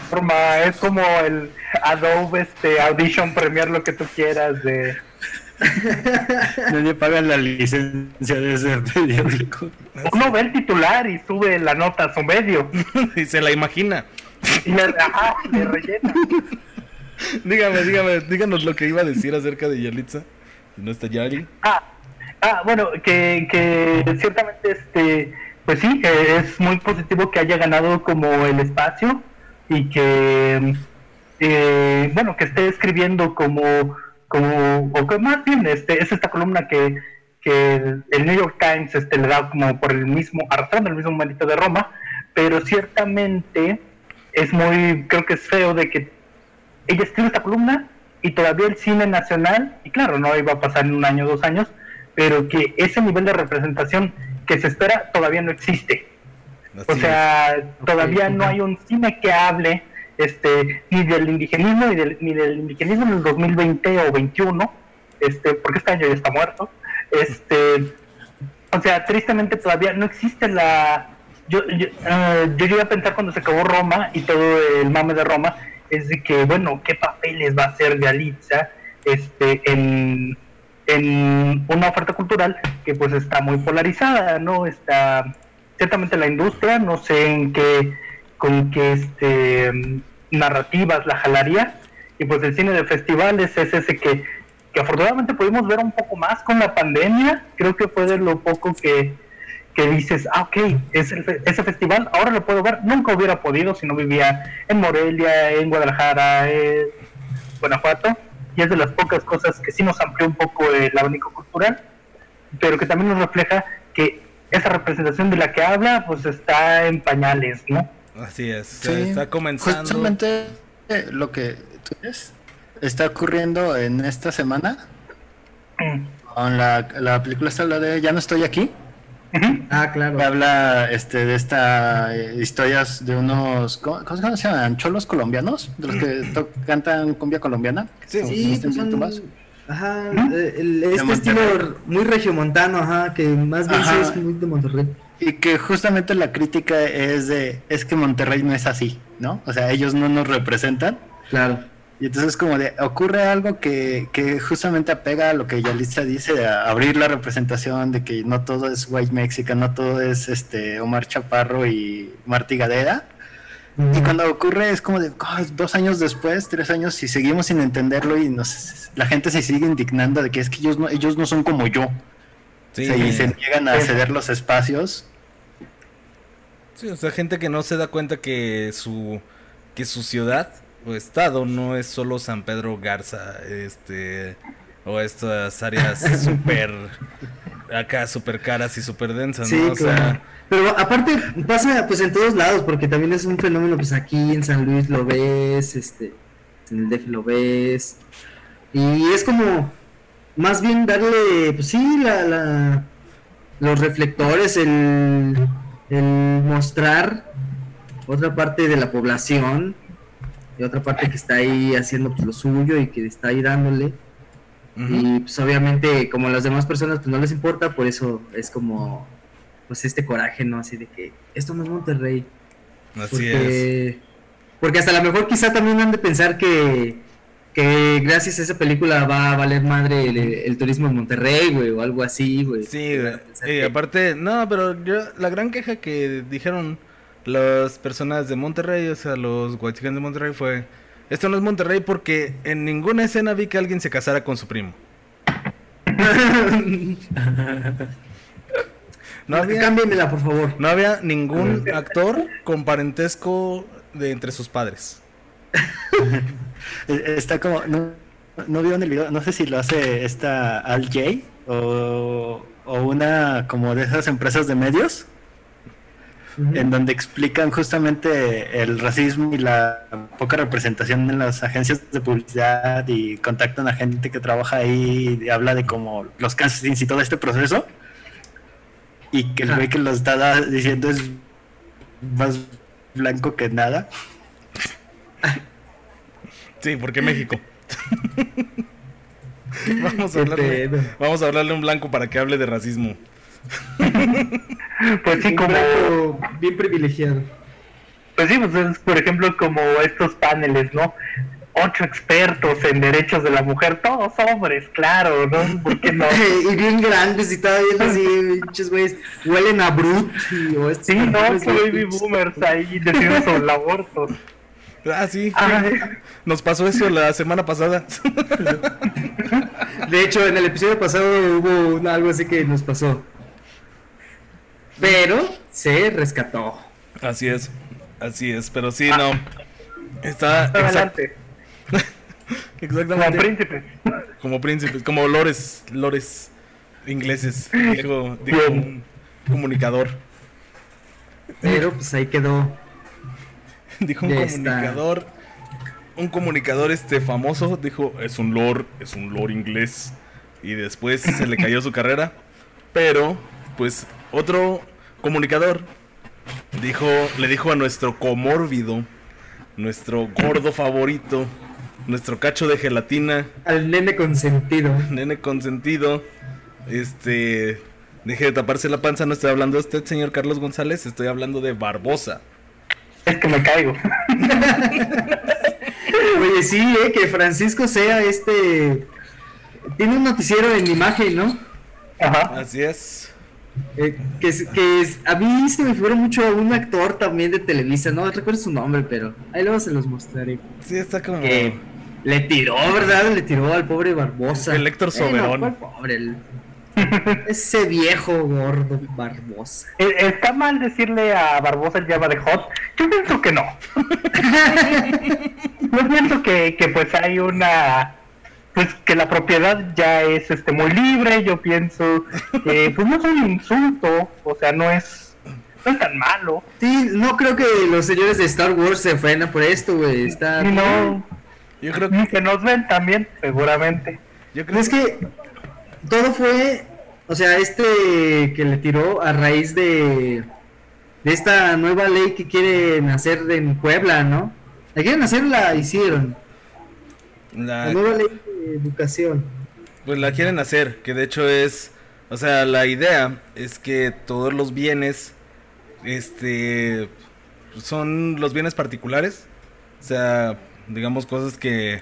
Speaker 3: forma, es como el Adobe este Audition Premiere lo que tú quieras de
Speaker 4: Nadie paga la licencia de ese periódico.
Speaker 3: uno ve el titular y sube la nota a su medio
Speaker 2: y se la imagina.
Speaker 3: y le, ajá, le rellena.
Speaker 2: Dígame, dígame, díganos lo que iba a decir acerca de Yalitza. ¿No está Yali?
Speaker 3: Ah, ah, bueno, que, que ciertamente este, pues sí, eh, es muy positivo que haya ganado como el espacio y que, eh, bueno, que esté escribiendo como, como, o que más bien, este, es esta columna que, que el, New York Times este, le da como por el mismo, arrastrando el mismo mérito de Roma, pero ciertamente es muy, creo que es feo de que ella escribe esta columna y todavía el cine nacional, y claro, no iba a pasar en un año o dos años, pero que ese nivel de representación que se espera todavía no existe. O sea, todavía no hay un cine que hable este ni del indigenismo ni del, ni del indigenismo en el 2020 o 21, este, porque este año ya está muerto. Este, o sea, tristemente todavía no existe la yo, yo, eh, yo llegué a pensar cuando se acabó Roma y todo el mame de Roma es de que bueno qué papeles va a hacer Galitza este en, en una oferta cultural que pues está muy polarizada no está ciertamente la industria no sé en qué con qué este narrativas la jalaría. Y pues el cine de festivales es ese que que afortunadamente pudimos ver un poco más con la pandemia. Creo que fue de lo poco que que dices, ah, ok, es el ese festival, ahora lo puedo ver, nunca hubiera podido si no vivía en Morelia, en Guadalajara, en Guanajuato, y es de las pocas cosas que sí nos amplió un poco el abanico cultural, pero que también nos refleja que esa representación de la que habla, pues está en pañales, ¿no?
Speaker 2: Así es.
Speaker 4: Sí,
Speaker 2: está comenzando.
Speaker 4: Justamente eh, lo que tú ves está ocurriendo en esta semana
Speaker 3: Mm.
Speaker 4: con la, la película esta la de Ya no estoy aquí.
Speaker 1: Ah, claro.
Speaker 4: habla este de esta eh, historias de unos ¿cómo, cómo se llaman? cholos colombianos de los que cantan cumbia colombiana
Speaker 2: Sí,
Speaker 1: Sí, pues son-
Speaker 4: Tomás.
Speaker 1: Ajá,
Speaker 3: ¿Mm?
Speaker 1: eh, el- este estilo muy regiomontano, ajá, que más bien sí
Speaker 4: Ajá.
Speaker 1: es muy de Monterrey.
Speaker 4: y que justamente la crítica es de es que Monterrey no es así no o sea ellos no nos representan
Speaker 1: Claro.
Speaker 4: Y entonces como de ocurre algo que, que justamente apega a lo que Yalitza dice a abrir la representación de que no todo es white mexican no todo es este Omar Chaparro y Martí Gadera Y cuando ocurre es como de "Ah, dos años después, tres años, y seguimos sin entenderlo y nos, la gente se sigue indignando de que es que ellos no, ellos no son como yo.
Speaker 2: Sí,
Speaker 4: O sea, y se niegan a ceder los espacios.
Speaker 2: sí, o sea, gente que no se da cuenta que su que su ciudad estado no es solo San Pedro Garza, este o estas áreas súper acá súper caras y súper densas, ¿no?
Speaker 1: Sí,
Speaker 2: o
Speaker 1: claro.
Speaker 2: sea,
Speaker 1: Pero aparte pasa pues en todos lados, porque también es un fenómeno, pues aquí en San Luis lo ves, este, en el DF lo ves, y es como más bien darle, pues sí, la, la- los reflectores, el, el mostrar otra parte de la población y otra parte que está ahí haciendo pues, lo suyo y que está ahí dándole. Y pues obviamente como a las demás personas pues no les importa, por eso es como pues este coraje, ¿no? Así de que esto no es Monterrey.
Speaker 2: así es.
Speaker 1: Porque, porque hasta a lo mejor quizá también han de pensar que, que gracias a esa película va a valer madre el, el turismo en Monterrey, güey, o algo así, güey.
Speaker 2: Sí, güey. y
Speaker 1: que-
Speaker 2: aparte, no, pero yo, la gran queja que dijeron las personas de Monterrey, o sea, los guachicanes de Monterrey fue, esto no es Monterrey porque en ninguna escena vi que alguien se casara con su primo. No había,
Speaker 1: Cámbiamela, por favor.
Speaker 2: no había ningún actor con parentesco de entre sus padres.
Speaker 4: Eh, Está como. No, no vio en el video, no sé si lo hace esta Al J o, o una como de esas empresas de medios en donde explican justamente el racismo y la poca representación en las agencias de publicidad y contactan a gente que trabaja ahí y habla de como los castings y todo este proceso y que el güey que lo está diciendo es más blanco que nada.
Speaker 2: Sí, porque México. vamos, a hablarle,
Speaker 1: pedo.
Speaker 2: vamos a hablarle a un blanco para que hable de racismo.
Speaker 3: Pues sí, como,
Speaker 1: bien privilegiado.
Speaker 3: pues sí, pues es por ejemplo como estos paneles, ¿no? Ocho expertos en derechos de la mujer, todos hombres, claro, ¿no? ¿Por qué no?
Speaker 1: y bien grandes y todavía así, pinches güeyes, huelen a brut. Y, o
Speaker 3: Sí, no, baby
Speaker 1: pinches-
Speaker 3: boomers ahí decidiendo sobre el aborto.
Speaker 2: Ah, sí.
Speaker 3: Ay,
Speaker 2: Nos pasó eso la semana pasada.
Speaker 1: De hecho, en el episodio pasado hubo algo así que nos pasó. Pero se rescató.
Speaker 2: Así es, así es, pero sí, no. Está exact-
Speaker 3: adelante, como
Speaker 2: exactamente
Speaker 3: príncipes.
Speaker 2: como príncipes, como lores, lores ingleses, dijo, dijo un comunicador.
Speaker 1: Pero pues ahí quedó.
Speaker 2: Dijo un comunicador, un comunicador este famoso, dijo, es un lord, es un lord inglés. Y después se le cayó su carrera. Pero, pues, otro comunicador dijo, le dijo a nuestro comórbido, nuestro gordo favorito, nuestro cacho de gelatina,
Speaker 1: Al nene consentido.
Speaker 2: nene consentido, este, deje de taparse la panza, no estoy hablando de usted, señor Carlos González, estoy hablando de Barbosa.
Speaker 3: Es que me caigo.
Speaker 1: Oye, sí, eh, que Francisco sea este. Tiene un noticiero en imagen, ¿no?
Speaker 3: Ajá.
Speaker 2: Así es.
Speaker 1: Eh, que, es- que es- a mí se me figura mucho a un actor también de Televisa, no recuerdo su nombre, pero ahí luego se los mostraré.
Speaker 2: Sí, está como...
Speaker 1: Que le tiró, ¿verdad? Le tiró al pobre Barbosa.
Speaker 2: El Héctor Soberón.
Speaker 1: ¿cuál pobre, el- ese viejo gordo Barbosa.
Speaker 3: Eh, ¿Está mal decirle a Barbosa el llama de hot? Yo pienso que no. Yo pienso que, que pues hay una pues que la propiedad ya es este muy libre, yo pienso que pues no es un insulto, o sea, no es no es tan malo.
Speaker 1: Sí, no creo que los señores de Star Wars se ofendan por esto, güey. Está.
Speaker 3: Y no
Speaker 2: Yo creo que...
Speaker 3: que nos ven también, seguramente.
Speaker 2: Yo creo
Speaker 1: es que todo fue, o sea, este que le tiró a raíz de, de esta nueva ley que quieren hacer en Puebla, ¿no? La quieren hacer, la hicieron. La
Speaker 2: La,
Speaker 1: nueva ley educación.
Speaker 2: pues la quieren hacer, que de hecho es... O sea, la idea es que todos los bienes, este, son los bienes particulares. O sea, digamos cosas que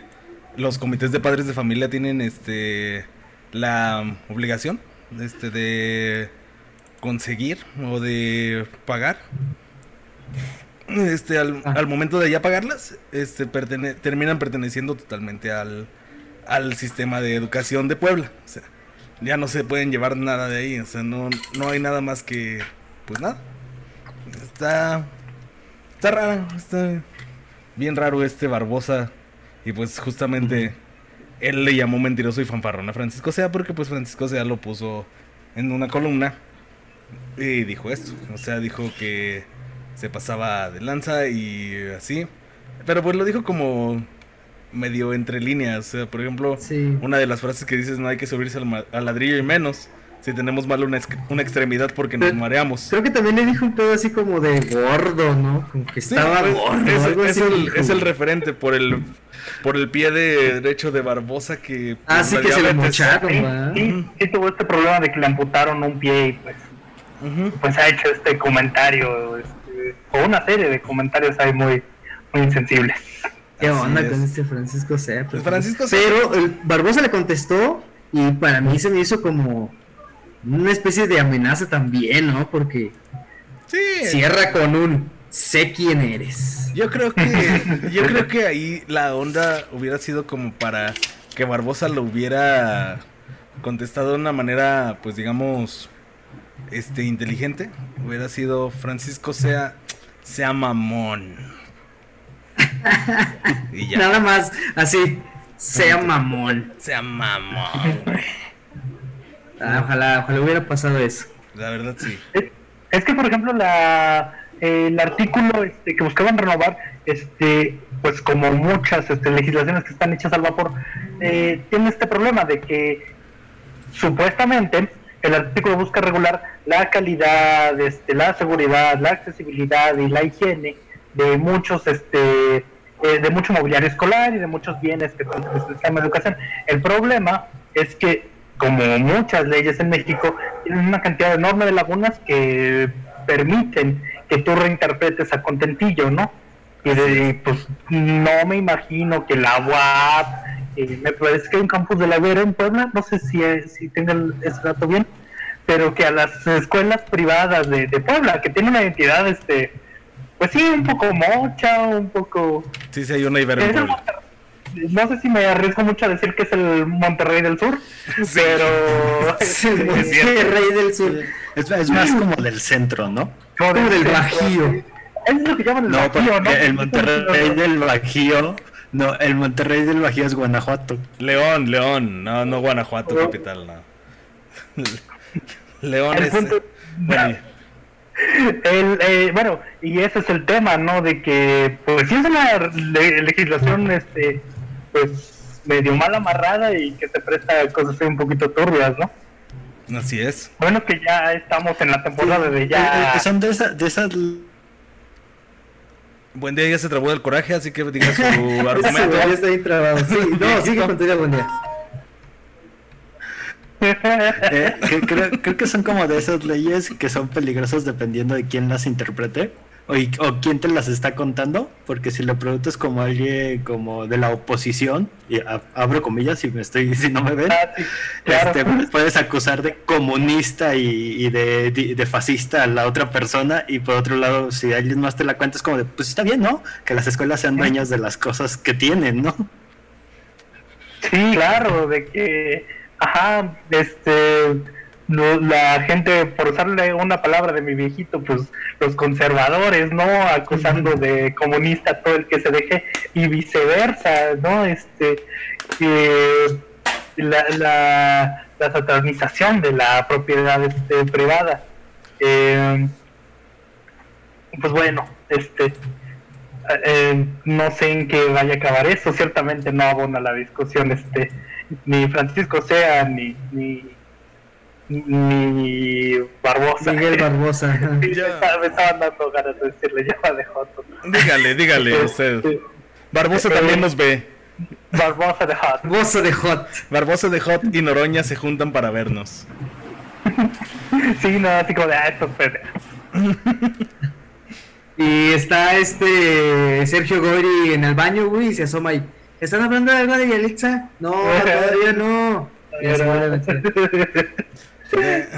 Speaker 2: los comités de padres de familia tienen, este, la obligación, este, de conseguir o de pagar. Este, al,
Speaker 1: Ah.
Speaker 2: al momento de ya pagarlas, este, pertene- terminan perteneciendo totalmente al, al sistema de educación de Puebla. O sea, ya no se pueden llevar nada de ahí. O sea, no, no hay nada más que, pues nada. Está, está rara. Está, bien raro este Barbosa. Y pues justamente él le llamó mentiroso y fanfarrón a Francisco Sea porque pues Francisco Sea lo puso en una columna y dijo esto. O sea, dijo que se pasaba de lanza y así. Pero pues lo dijo como medio entre líneas. O sea, por ejemplo,
Speaker 1: Sí.
Speaker 2: una de las frases que dices no hay que subirse al, ma- al ladrillo y menos si tenemos mal una, una extremidad porque nos
Speaker 1: Pero-
Speaker 2: mareamos.
Speaker 1: Creo que también le dijo un pedo así como de gordo, ¿no? Como que
Speaker 2: Sí,
Speaker 1: estaba
Speaker 2: pues,
Speaker 1: gordo.
Speaker 2: es,
Speaker 1: algo
Speaker 2: es
Speaker 1: así
Speaker 2: el, es referente por el por el pie de derecho de Barbosa que
Speaker 1: Ah, sí que se le mocharon,
Speaker 3: Sí, sí, sí tuvo este problema de que le amputaron un pie y pues, pues ha hecho este comentario, este, o una serie de comentarios ahí muy, muy insensibles.
Speaker 1: ¿Qué
Speaker 2: Así
Speaker 1: onda
Speaker 2: es.
Speaker 1: con este Francisco Sea?
Speaker 2: Pues Francisco
Speaker 1: Pero el Barbosa le contestó y para mí se me hizo como una especie de amenaza también, ¿no? Porque
Speaker 2: Sí,
Speaker 1: cierra con un sé quién eres.
Speaker 2: yo creo que yo creo que ahí la onda hubiera sido como para que Barbosa lo hubiera contestado de una manera, pues digamos, este inteligente. Hubiera sido Francisco sea sea mamón. y ya.
Speaker 1: Nada más así, sea mamón.
Speaker 2: Sea mamón, güey.
Speaker 1: Ah, ojalá, ojalá hubiera pasado eso.
Speaker 2: La verdad sí.
Speaker 3: Es, es que, por ejemplo, la, el artículo este, que buscaban renovar, este, pues como muchas este, legislaciones que están hechas al vapor, eh, tiene este problema de que supuestamente el artículo busca regular la calidad, este, la seguridad, la accesibilidad y la higiene de muchos este eh, de mucho mobiliario escolar y de muchos bienes que sistema de educación. El problema es que, como muchas leyes en México, tienen una cantidad enorme de lagunas que permiten que tú reinterpretes a contentillo, ¿no? Y de, pues no me imagino que la UAP, eh, me parece que hay un campus de la Ibero en Puebla, no sé si, si tengo el- ese dato bien, pero que a las escuelas privadas de, de Puebla, que tienen una identidad, este, pues sí, un poco mocha, un poco...
Speaker 2: Sí, sí hay una Ibero en
Speaker 3: es el
Speaker 2: Puebla.
Speaker 3: Monterrey- no sé si me arriesgo mucho a decir que es el Monterrey del Sur, pero...
Speaker 1: Es el
Speaker 3: este,
Speaker 1: rey del sur.
Speaker 4: Es, es más como del centro, ¿no?
Speaker 3: como
Speaker 1: Como del
Speaker 3: centro,
Speaker 1: Bajío.
Speaker 3: sí. Es lo que llaman el
Speaker 4: No,
Speaker 3: Bajío, ¿no?
Speaker 4: el Monterrey del Bajío, no, el Monterrey del Bajío es Guanajuato.
Speaker 2: León, León, no, no Guanajuato, capital, no. León
Speaker 3: El
Speaker 2: es.
Speaker 3: punto-
Speaker 2: bueno,
Speaker 3: El, eh, bueno, y ese es el tema, ¿no? De que, pues, sí es una le- legislación, este, pues, medio mal amarrada y que se presta a cosas un poquito turbias, ¿no?
Speaker 2: así es.
Speaker 3: Bueno, que ya estamos en la temporada de
Speaker 4: Eh,
Speaker 3: ya...
Speaker 4: eh, son de, esa- de esas
Speaker 2: Buen día ya se trabó del coraje, así que diga su argumento.
Speaker 1: güey está ahí trabado. Sí, no, sigue con buen día.
Speaker 4: Eh, que- creo, creo que son como de esas leyes que son peligrosas dependiendo de quién las interprete o, quién te las está contando, porque si lo preguntas como alguien como de la oposición, y a- abro comillas si me estoy si no me ven,
Speaker 3: Ah, claro.
Speaker 4: este, puedes acusar de comunista y, y de, de- de fascista a la otra persona y por otro lado si alguien más te la cuenta es como de pues está bien, ¿no? Que las escuelas sean dueñas de las cosas que tienen, ¿no?
Speaker 3: Sí, claro, de que, ajá, este, la gente, por usarle una palabra de mi viejito, pues los conservadores, ¿no? Acusando de comunista todo el que se deje y viceversa, ¿no? Este, la, la, la satanización de la propiedad este, privada. Eh, pues bueno, este, eh, no sé en qué vaya a acabar eso, ciertamente no abona la discusión este ni Francisco Sea ni ni, ni Barbosa.
Speaker 1: Miguel Barbosa.
Speaker 3: Sí, me,
Speaker 2: Ya.
Speaker 3: estaba- me estaban dando ganas de decirle ya de Joto.
Speaker 2: Dígale, dígale usted.
Speaker 3: Este,
Speaker 2: Barbosa
Speaker 3: Eh,
Speaker 2: también nos ve.
Speaker 3: Barbosa de Hot.
Speaker 1: Barbosa de Hot.
Speaker 2: Barbosa de Hot y Noroña se juntan para vernos.
Speaker 3: Sí, no, así como de ah, estos pendejos.
Speaker 1: Y está este Sergio Gori en el baño, güey, y se asoma y. ¿Están hablando de algo de Yalitza? No, todavía no. Meter.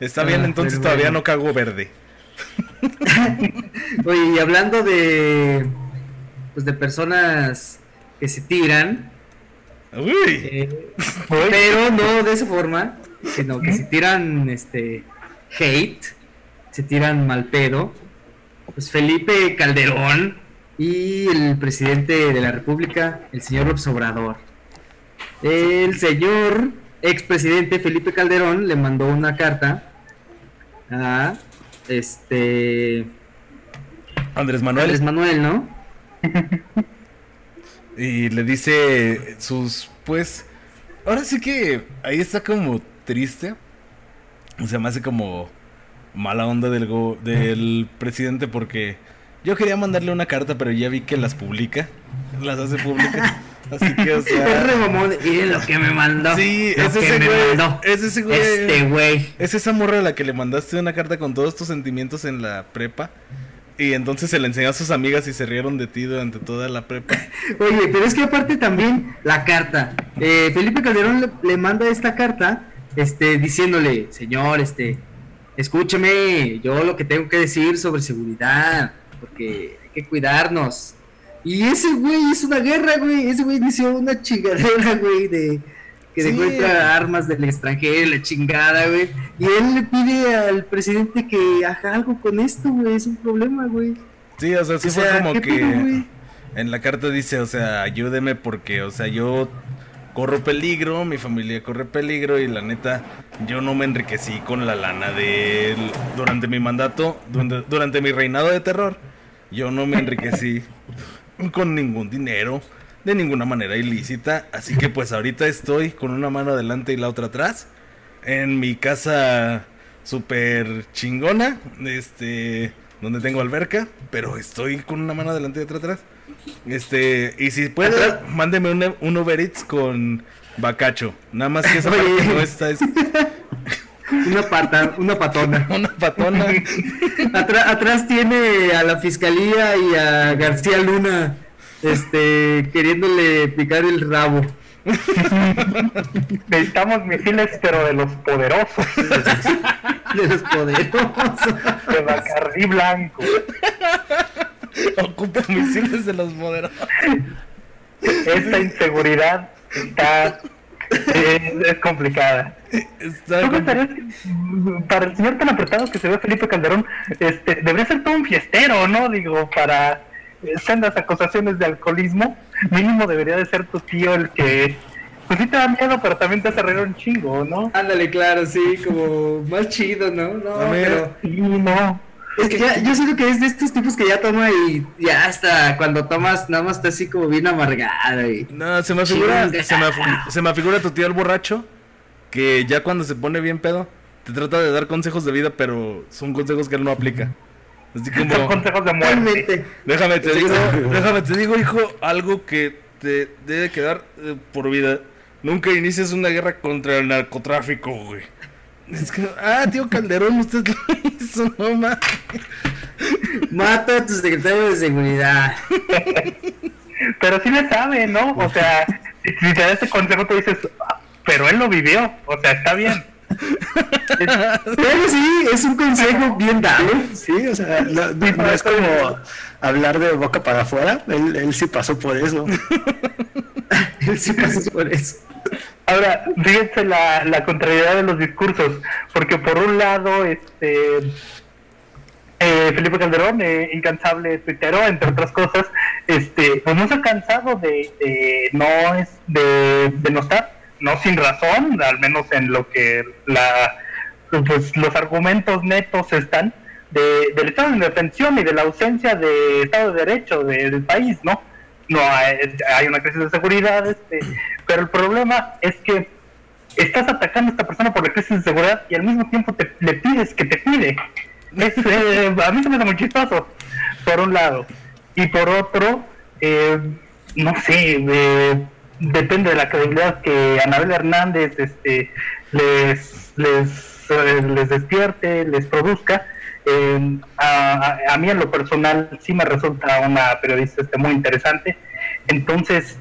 Speaker 2: Está bien,
Speaker 1: Ah,
Speaker 2: entonces todavía no cago verde.
Speaker 1: Oye, y hablando de. Pues de personas que se tiran,
Speaker 2: Uy,
Speaker 1: eh, pero no de esa forma, sino que se tiran este hate, se tiran mal pedo. Pues Felipe Calderón, y el presidente de la República, el señor López Obrador. El señor expresidente Felipe Calderón le mandó una carta a este
Speaker 2: Andrés Manuel.
Speaker 1: Andrés Manuel, ¿no?
Speaker 2: Y le dice sus, pues, ahora sí que ahí está como triste. O sea, me hace como mala onda del, go- del presidente porque yo quería mandarle una carta, pero ya vi que las publica, las hace públicas. Así que, o
Speaker 1: Es
Speaker 2: sea...
Speaker 1: re mamón, miren lo que me mandó.
Speaker 2: Sí,
Speaker 1: lo
Speaker 2: es
Speaker 1: que
Speaker 2: ese
Speaker 1: me
Speaker 2: güey,
Speaker 1: mandó.
Speaker 2: es ese güey.
Speaker 1: Este güey.
Speaker 2: Es esa morra a la que le mandaste una carta con todos tus sentimientos en la prepa. Y entonces se la enseñó a sus amigas y se rieron de ti durante toda la prepa.
Speaker 1: Oye, pero es que aparte también la carta. Eh, Felipe Calderón le, le manda esta carta, este, diciéndole, señor, este, escúcheme, yo lo que tengo que decir sobre seguridad, porque hay que cuidarnos. Y ese güey hizo una guerra, güey. Ese güey inició una chingadera, güey, de que
Speaker 2: Sí.
Speaker 1: encuentra armas del extranjero, la chingada, güey. Y él le pide al presidente que haga algo con esto, güey. Es un problema, güey.
Speaker 2: Sí, o sea, sí
Speaker 1: O
Speaker 2: fue
Speaker 1: sea,
Speaker 2: como
Speaker 1: ¿qué
Speaker 2: que en la carta dice, o sea, ayúdeme porque, o sea, yo corro peligro, mi familia corre peligro y la neta, yo no me enriquecí con la lana de él durante mi mandato, durante, durante mi reinado de terror. Yo no me enriquecí con ningún dinero, de ninguna manera ilícita, así que pues ahorita estoy con una mano adelante y la otra atrás en mi casa súper chingona, este, donde tengo alberca, pero estoy con una mano adelante y otra atrás. Este, y si puede,
Speaker 1: Atrás.
Speaker 2: mándeme un, un Uber Eats con bacacho. Nada más que esa parte no está, es
Speaker 1: Una pata, una patona.
Speaker 2: una patona.
Speaker 1: Atra- atrás tiene a la fiscalía y a García Luna este queriéndole picar el rabo.
Speaker 3: Necesitamos misiles, pero de los poderosos,
Speaker 1: de los poderosos.
Speaker 3: de Bacardí Blanco.
Speaker 2: Ocupa misiles de los moderados.
Speaker 3: Esta inseguridad está es, es complicada.
Speaker 2: Está
Speaker 3: ¿Tú
Speaker 2: como-
Speaker 3: pensarías que mm, para el señor tan apretado que se ve Felipe Calderón, este, debería ser todo un fiestero, ¿no? Digo, para eh, sendas acusaciones de alcoholismo, mínimo debería de ser tu tío el que, pues sí te da miedo, pero también te hace reír un chingo, ¿no?
Speaker 1: Ándale, claro, sí, como más chido, ¿no? No,
Speaker 2: A ver.
Speaker 1: pero
Speaker 3: Sí, no.
Speaker 1: es que ya, yo siento que es de estos tipos que ya toma y ya hasta cuando tomas nada más está así como bien amargado y
Speaker 2: No, se me figura,
Speaker 1: Chinga.
Speaker 2: se me, afi- se me figura tu tío el borracho que ya cuando se pone bien pedo te trata de dar consejos de vida, pero son consejos que él no aplica. Así
Speaker 3: Son
Speaker 2: como,
Speaker 3: consejos de muerte.
Speaker 2: déjame te digo,
Speaker 1: sí.
Speaker 2: déjame te digo, hijo, algo que te debe quedar eh, por vida. Nunca inicies una guerra contra el narcotráfico, güey. Es que, ah, tío Calderón, usted lo hizo, no mames.
Speaker 1: mata a tu secretario de seguridad.
Speaker 3: Pero sí le sabe, ¿no? O sea, si te da ese consejo, tú dices, "Ah, pero él lo vivió, o sea, está bien.
Speaker 1: Pero sí, es un consejo bien dado.
Speaker 4: Sí, o sea, no, es como hablar de boca para afuera. Él, él sí pasó por eso.
Speaker 1: Él sí pasó por eso.
Speaker 3: Ahora, fíjense la, la contrariedad de los discursos, porque por un lado, este eh, Felipe Calderón, eh, incansable tuitero, entre otras cosas, este, pues no se ha cansado de, de no es de, de no estar, no sin razón, al menos en lo que la pues los argumentos netos están de, del estado de indefensión y de la ausencia de Estado de Derecho de- del país, ¿no? No hay, una crisis de seguridad, este, pero el problema es que estás atacando a esta persona por la crisis de seguridad y al mismo tiempo te, le pides que te pide. Es, eh, a mí se me hace muy chistoso, por un lado. Y por otro, eh, no sé, eh, depende de la credibilidad que Anabel Hernández este, les, les, eh, les despierte, les produzca. Eh, a, a- mí en lo personal sí me resulta una periodista este, muy interesante. Entonces,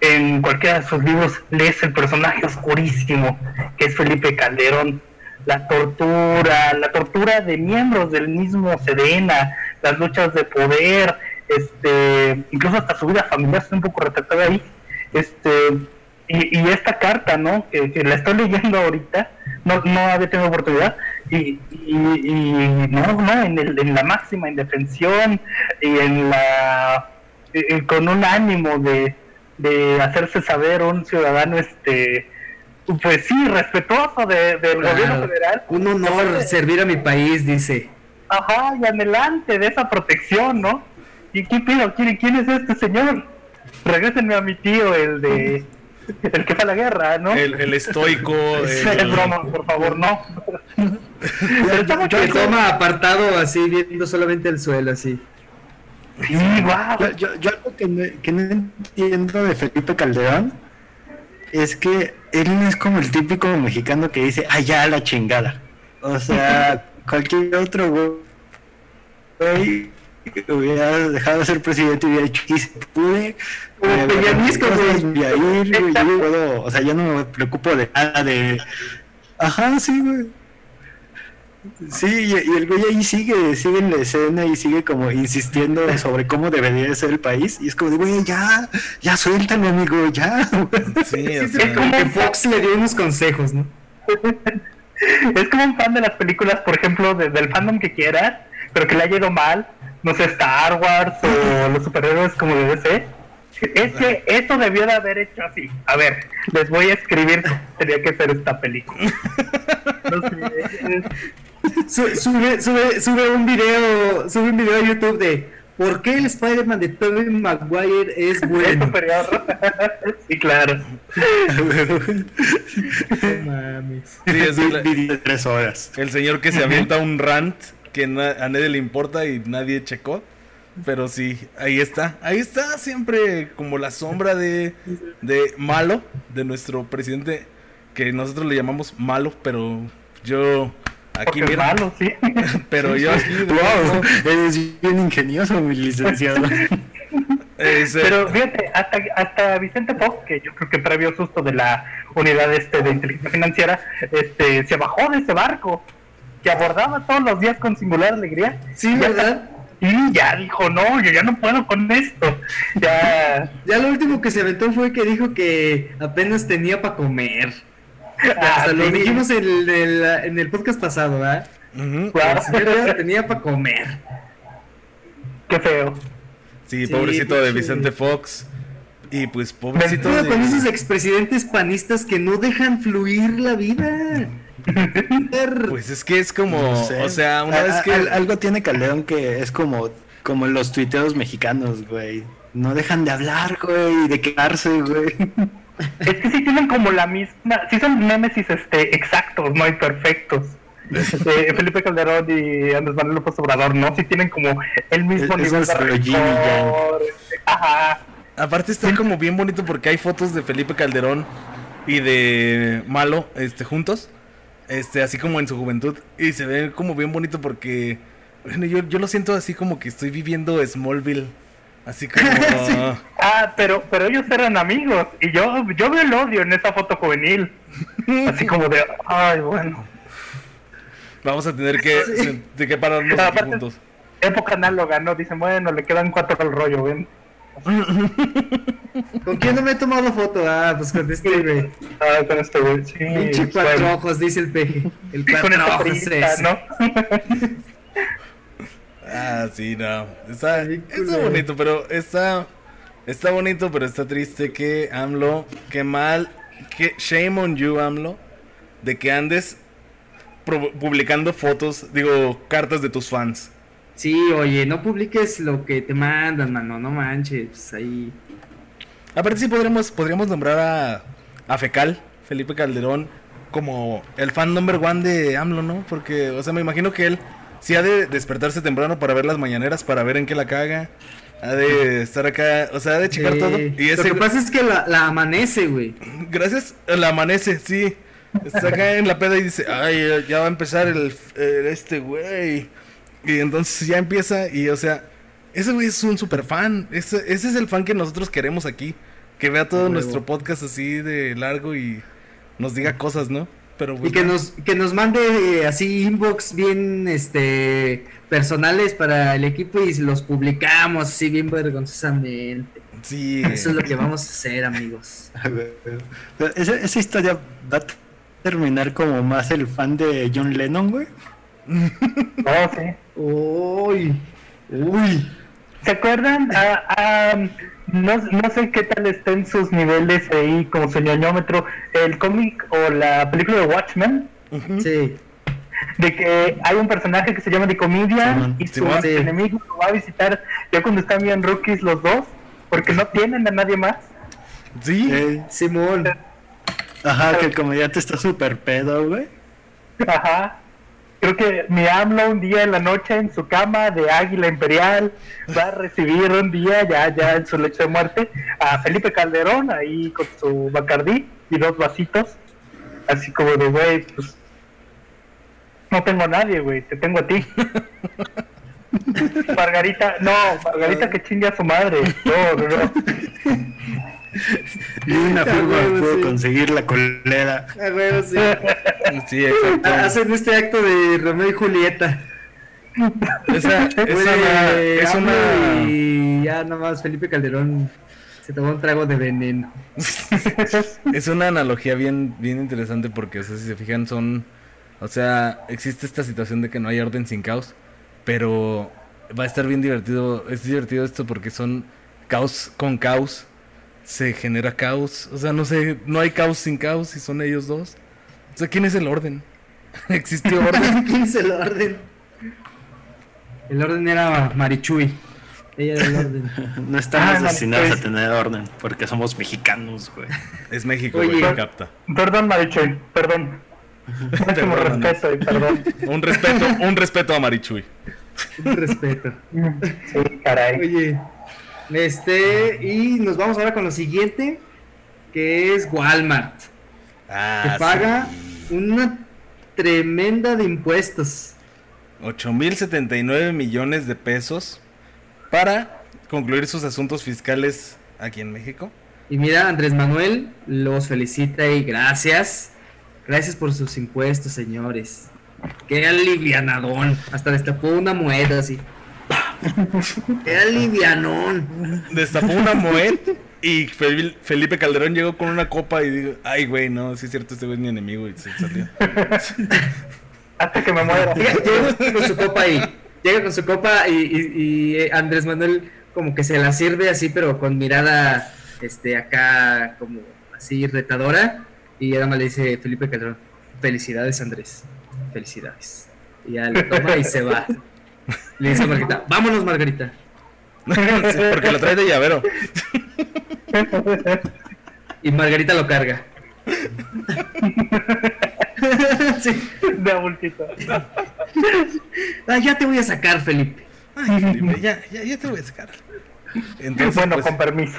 Speaker 3: en cualquiera de sus libros lees el personaje oscurísimo que es Felipe Calderón, la tortura, la tortura de miembros del mismo Sedena, las luchas de poder, este, incluso hasta su vida familiar está un poco retratada ahí, este, Y, y esta carta, ¿no? Que, que, la estoy leyendo ahorita, no, no había tenido oportunidad, y, y, y no, no, en, el, en la máxima indefensión y en la. con un ánimo de, de hacerse saber un ciudadano, este. Pues sí, respetuoso de, del
Speaker 1: Claro.
Speaker 3: gobierno federal.
Speaker 1: Un honor servir a mi país, dice.
Speaker 3: Ajá, y adelante de esa protección, ¿no? ¿Y qué pido? ¿Quién, quién es este señor? Regrésenme a mi tío, el de. El que fue a la guerra, ¿no?
Speaker 2: El, el estoico.
Speaker 3: Es
Speaker 2: el-
Speaker 3: broma, por favor, no. Pero está muy
Speaker 1: Que
Speaker 3: chido.
Speaker 1: toma apartado así, viendo solamente el suelo, así.
Speaker 3: Sí, guau.
Speaker 4: Yo, yo, yo algo que no, que no entiendo de Felipe Calderón es que él no es como el típico mexicano que dice, ya la chingada. O sea, cualquier otro güey hubiera dejado de ser presidente y hubiera dicho, "Sí, se pude. Eh, voy a ir, güey, yo puedo, o sea, ya no me preocupo de nada de... Ajá, sí, güey. Sí, y, y el güey ahí sigue, sigue en la escena y sigue como insistiendo sobre cómo debería de ser el país. Y es como de, güey, ya, ya suéltalo, amigo, ya. güey".
Speaker 2: Sí,
Speaker 1: como que Fox le dio unos consejos, ¿no?
Speaker 3: Es como un fan de las películas, por ejemplo, de- del fandom que quieras, pero que le haya ido mal. No sé, Star Wars o los superhéroes como de DC. Es que eso debió de haber hecho así. A ver, les voy a escribir cómo tenía que ser esta película. No sé.
Speaker 1: Su- Sube, sube, sube un video, sube un video a YouTube de ¿Por qué el Spider-Man de Tobey Maguire es
Speaker 3: Es
Speaker 1: bueno?
Speaker 3: superior. sí, claro.
Speaker 1: No mames.
Speaker 2: sí, es el,
Speaker 4: tres horas.
Speaker 2: el señor que se avienta un rant que a nadie le importa y nadie checó. Pero sí, ahí está. Ahí está siempre como la sombra de, de malo, de nuestro presidente, que nosotros le llamamos malo, pero yo aquí
Speaker 3: Porque es
Speaker 2: mira,
Speaker 3: malo, sí.
Speaker 2: pero yo aquí
Speaker 4: Wow, eres bien ingenioso, mi licenciado.
Speaker 2: ese-
Speaker 3: Pero fíjate, hasta, hasta Vicente Fox, que yo creo que previo susto de la unidad este de inteligencia financiera, este se bajó de ese barco que abordaba todos los días con singular alegría.
Speaker 1: Sí, ¿verdad?
Speaker 3: Y ya dijo, no, yo ya no puedo con esto. Ya.
Speaker 1: Ya lo último que se aventó fue que dijo que apenas tenía para comer. Hasta
Speaker 3: Ah,
Speaker 1: lo
Speaker 3: sí.
Speaker 1: dijimos en el, en el- en el podcast pasado, ¿verdad?
Speaker 2: Ujú.
Speaker 3: Claro.
Speaker 1: El señor tenía para comer.
Speaker 3: Qué feo.
Speaker 2: Sí,
Speaker 1: Sí,
Speaker 2: pobrecito de Vicente Fox. Y pues pobrecito
Speaker 1: Todo
Speaker 2: de...
Speaker 1: con esos expresidentes panistas que no dejan fluir la vida.
Speaker 2: Pues es que es como,
Speaker 4: No sé.
Speaker 2: o sea, una
Speaker 4: A-
Speaker 2: vez que...
Speaker 4: al- algo tiene Calderón que es como, como los tuiteos mexicanos, güey. No dejan de hablar, güey, y de quedarse, güey.
Speaker 3: Es que sí tienen como la misma, sí son némesis este, exactos, no imperfectos. Eh, Felipe Calderón y Andrés Manuel López Obrador, ¿no? Sí tienen como el mismo
Speaker 4: Es- es
Speaker 3: nivel de
Speaker 4: y yang.
Speaker 3: rencor. Ajá.
Speaker 2: Aparte está como bien bonito porque hay fotos de Felipe Calderón y de Malo este juntos, este así como en su juventud y se ve como bien bonito porque bueno, yo, yo lo siento así como que estoy viviendo Smallville, así como
Speaker 3: Ah, pero, pero ellos eran amigos y yo, yo veo el odio en esa foto juvenil. Así como de, ay, bueno.
Speaker 2: vamos a tener que, de que pararnos aquí juntos.
Speaker 3: Época análoga, ¿no? Dicen, bueno, le quedan cuatro al rollo, ven.
Speaker 1: ¿Con quién no me he tomado foto? Ah, pues con este, güey.
Speaker 3: Ah, con este güey, sí.
Speaker 1: Pinche
Speaker 3: bueno.
Speaker 1: cuatro ojos, dice el peje. El
Speaker 3: con
Speaker 1: cuatro
Speaker 3: esta
Speaker 1: ojos ese.
Speaker 3: ¿no?
Speaker 2: Ah, sí, no. Está, está bonito, pero está está bonito, pero está triste que AMLO, que mal, que shame on you AMLO, de que andes publicando fotos, digo, cartas de tus fans.
Speaker 1: Sí, oye, no publiques lo que te mandan, mano, no manches, ahí.
Speaker 2: Aparte sí podríamos podríamos nombrar a a Fecal, Felipe Calderón como el fan number one de AMLO, ¿no? Porque, o sea, me imagino que él sí ha de despertarse temprano para ver las mañaneras, para ver en qué la caga. Ha de estar acá, o sea, ha de checar todo. Y
Speaker 1: Lo
Speaker 2: ese,
Speaker 1: que pasa es que la, la amanece, güey.
Speaker 2: gracias, la amanece, sí. Está acá en la peda y dice, ay, ya va a empezar el, el- este güey. Y entonces ya empieza y, o sea, ese güey es un super fan. Ese, ese es el fan que nosotros queremos aquí. Que vea todo nuestro podcast así de largo y nos diga cosas, ¿no? Pero
Speaker 1: Y
Speaker 2: pues,
Speaker 1: que
Speaker 2: no.
Speaker 1: nos, que nos mande eh, así inbox bien este personales para el equipo y los publicamos así bien vergonzosamente.
Speaker 2: Sí.
Speaker 1: Eso es lo que vamos a hacer, amigos.
Speaker 4: Pero Esa, esa historia va a terminar como más el fan de John Lennon, güey.
Speaker 3: No, sí.
Speaker 1: Uy, uy.
Speaker 3: ¿Se acuerdan? Ah, ah, no, no sé qué tal estén sus niveles ahí, como su ñoñómetro, el cómic o la película de Watchmen,
Speaker 1: Sí.
Speaker 3: de que hay un personaje que se llama The Comedian y su
Speaker 1: sí.
Speaker 3: enemigo lo va a visitar ya cuando están bien rookies los dos, porque no tienen a nadie más.
Speaker 2: Sí.
Speaker 4: Eh,
Speaker 1: Simón.
Speaker 4: ajá, que el comediante está súper pedo, güey.
Speaker 3: Ajá. Creo que mi AMLO un día en la noche en su cama de águila imperial va a recibir un día ya ya en su lecho de muerte a Felipe Calderón ahí con su Bacardí y dos vasitos. Así como de, güey, pues no tengo a nadie, güey, te tengo a ti. Margarita, no, Margarita que chingue a su madre. No, no, no.
Speaker 4: Y una
Speaker 1: güey,
Speaker 4: pudo
Speaker 1: sí.
Speaker 4: conseguir la colera.
Speaker 1: Ah, güey, sí.
Speaker 2: Sí, exacto.
Speaker 1: Hacen este acto de Romeo y Julieta.
Speaker 2: Esa, es una,
Speaker 1: Y ya nomás Felipe Calderón se tomó un trago de veneno.
Speaker 2: es una analogía bien, bien interesante porque, o sea, si se fijan, son, o sea, existe esta situación de que no hay orden sin caos, pero va a estar bien divertido, es divertido esto porque son caos con caos, se genera caos, o sea, no sé, no hay caos sin caos y son ellos dos. O sea, ¿quién es el orden? ¿Existe orden?
Speaker 1: ¿Quién es el orden? El orden era Marichuy. Ella era el orden.
Speaker 4: No estamos
Speaker 3: Ah,
Speaker 4: destinados
Speaker 3: pues.
Speaker 4: a tener orden, porque somos mexicanos, güey.
Speaker 2: Es México,
Speaker 1: Oye.
Speaker 2: güey, que capta.
Speaker 3: Perdón, Marichuy, perdón. Máximo respeto y perdón.
Speaker 2: Un respeto, un respeto a Marichuy.
Speaker 1: Un respeto.
Speaker 3: Sí, caray.
Speaker 1: Oye, este, y nos vamos ahora con lo siguiente, que es Walmart,
Speaker 2: Ah,
Speaker 1: que paga
Speaker 2: sí.
Speaker 1: una tremenda de impuestos.
Speaker 2: 8.079 millones de pesos para concluir sus asuntos fiscales aquí en México.
Speaker 1: Y mira, Andrés Manuel los felicita y gracias. Gracias por sus impuestos, señores. Qué alivianadón. Hasta destapó una moneda así. Qué alivianón.
Speaker 2: Destapó una Moet y Fel- Felipe Calderón llegó con una copa y dijo, ay, güey, no, sí es cierto, este güey es mi enemigo y se salió.
Speaker 3: Hasta que me muera.
Speaker 1: Llega con su copa ahí. Llega con su copa y, y- y, eh, Andrés Manuel como que se la sirve así, pero con mirada este acá como así retadora. Y nada más le dice Felipe Calderón, felicidades Andrés, felicidades. Y ya le toma y se va. Le dice a Margarita, vámonos Margarita.
Speaker 2: Sí, porque lo trae de llavero.
Speaker 1: Y Margarita lo carga. sí.
Speaker 3: De abultito.
Speaker 1: Ah, ya te voy a sacar, Felipe.
Speaker 2: Ay, Felipe, ya, ya, ya te voy a sacar. Entonces,
Speaker 3: Bueno,
Speaker 2: pues,
Speaker 3: con permiso.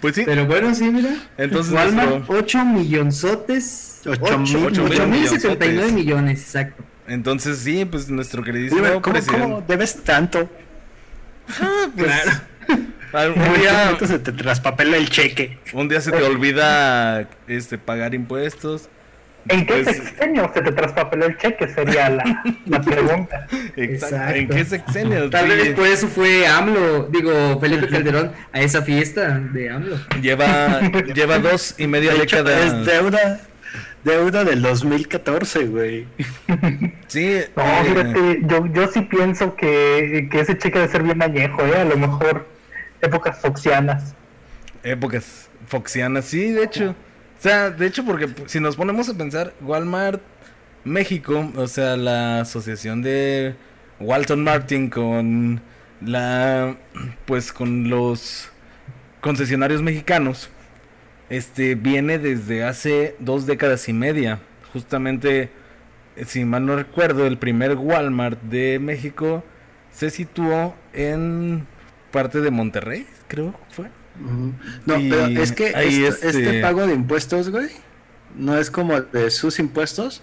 Speaker 2: pues sí,
Speaker 1: Pero bueno, sí, mira.
Speaker 2: entonces
Speaker 1: Walmart,
Speaker 2: nuestro-
Speaker 1: 8 millonzotes.
Speaker 4: Ocho mil-
Speaker 2: ocho mil
Speaker 1: 8 mil
Speaker 2: millonzotes.
Speaker 1: 79 millones, exacto.
Speaker 2: Entonces sí, pues nuestro
Speaker 4: Dime,
Speaker 2: queridísimo
Speaker 4: ¿cómo,
Speaker 2: presidente.
Speaker 4: cómo debes tanto?
Speaker 2: Ah, pues, al-
Speaker 4: Un
Speaker 2: día,
Speaker 4: se te traspapela el cheque.
Speaker 2: un día se te olvida este pagar impuestos.
Speaker 3: ¿En qué
Speaker 2: Pues-
Speaker 3: sexenio se te traspapeló el cheque? Sería la, la pregunta.
Speaker 2: Exacto. ¿En qué sexenio?
Speaker 1: Tal vez por eso fue AMLO, digo, Felipe Calderón, a esa fiesta de AMLO.
Speaker 2: Lleva, lleva dos y media décadas.
Speaker 4: es deuda, deuda del 2014, güey.
Speaker 2: Sí,
Speaker 3: No,
Speaker 2: eh,
Speaker 3: fíjate, yo, yo sí pienso que, que ese cheque debe ser bien añejo, ¿eh? A lo mejor épocas foxianas.
Speaker 2: épocas foxianas, sí, de hecho. O sea, de hecho, porque si nos ponemos a pensar, Walmart México, o sea, la asociación de Walton Martin con la, pues con los concesionarios mexicanos, este, viene desde hace dos décadas y media. Justamente, si mal no recuerdo, el primer Walmart de México se situó en parte de Monterrey, creo fue.
Speaker 4: No,
Speaker 2: Y
Speaker 4: pero es que
Speaker 2: ahí,
Speaker 4: esto-
Speaker 2: este-
Speaker 4: este pago de impuestos, güey, no es como de sus impuestos.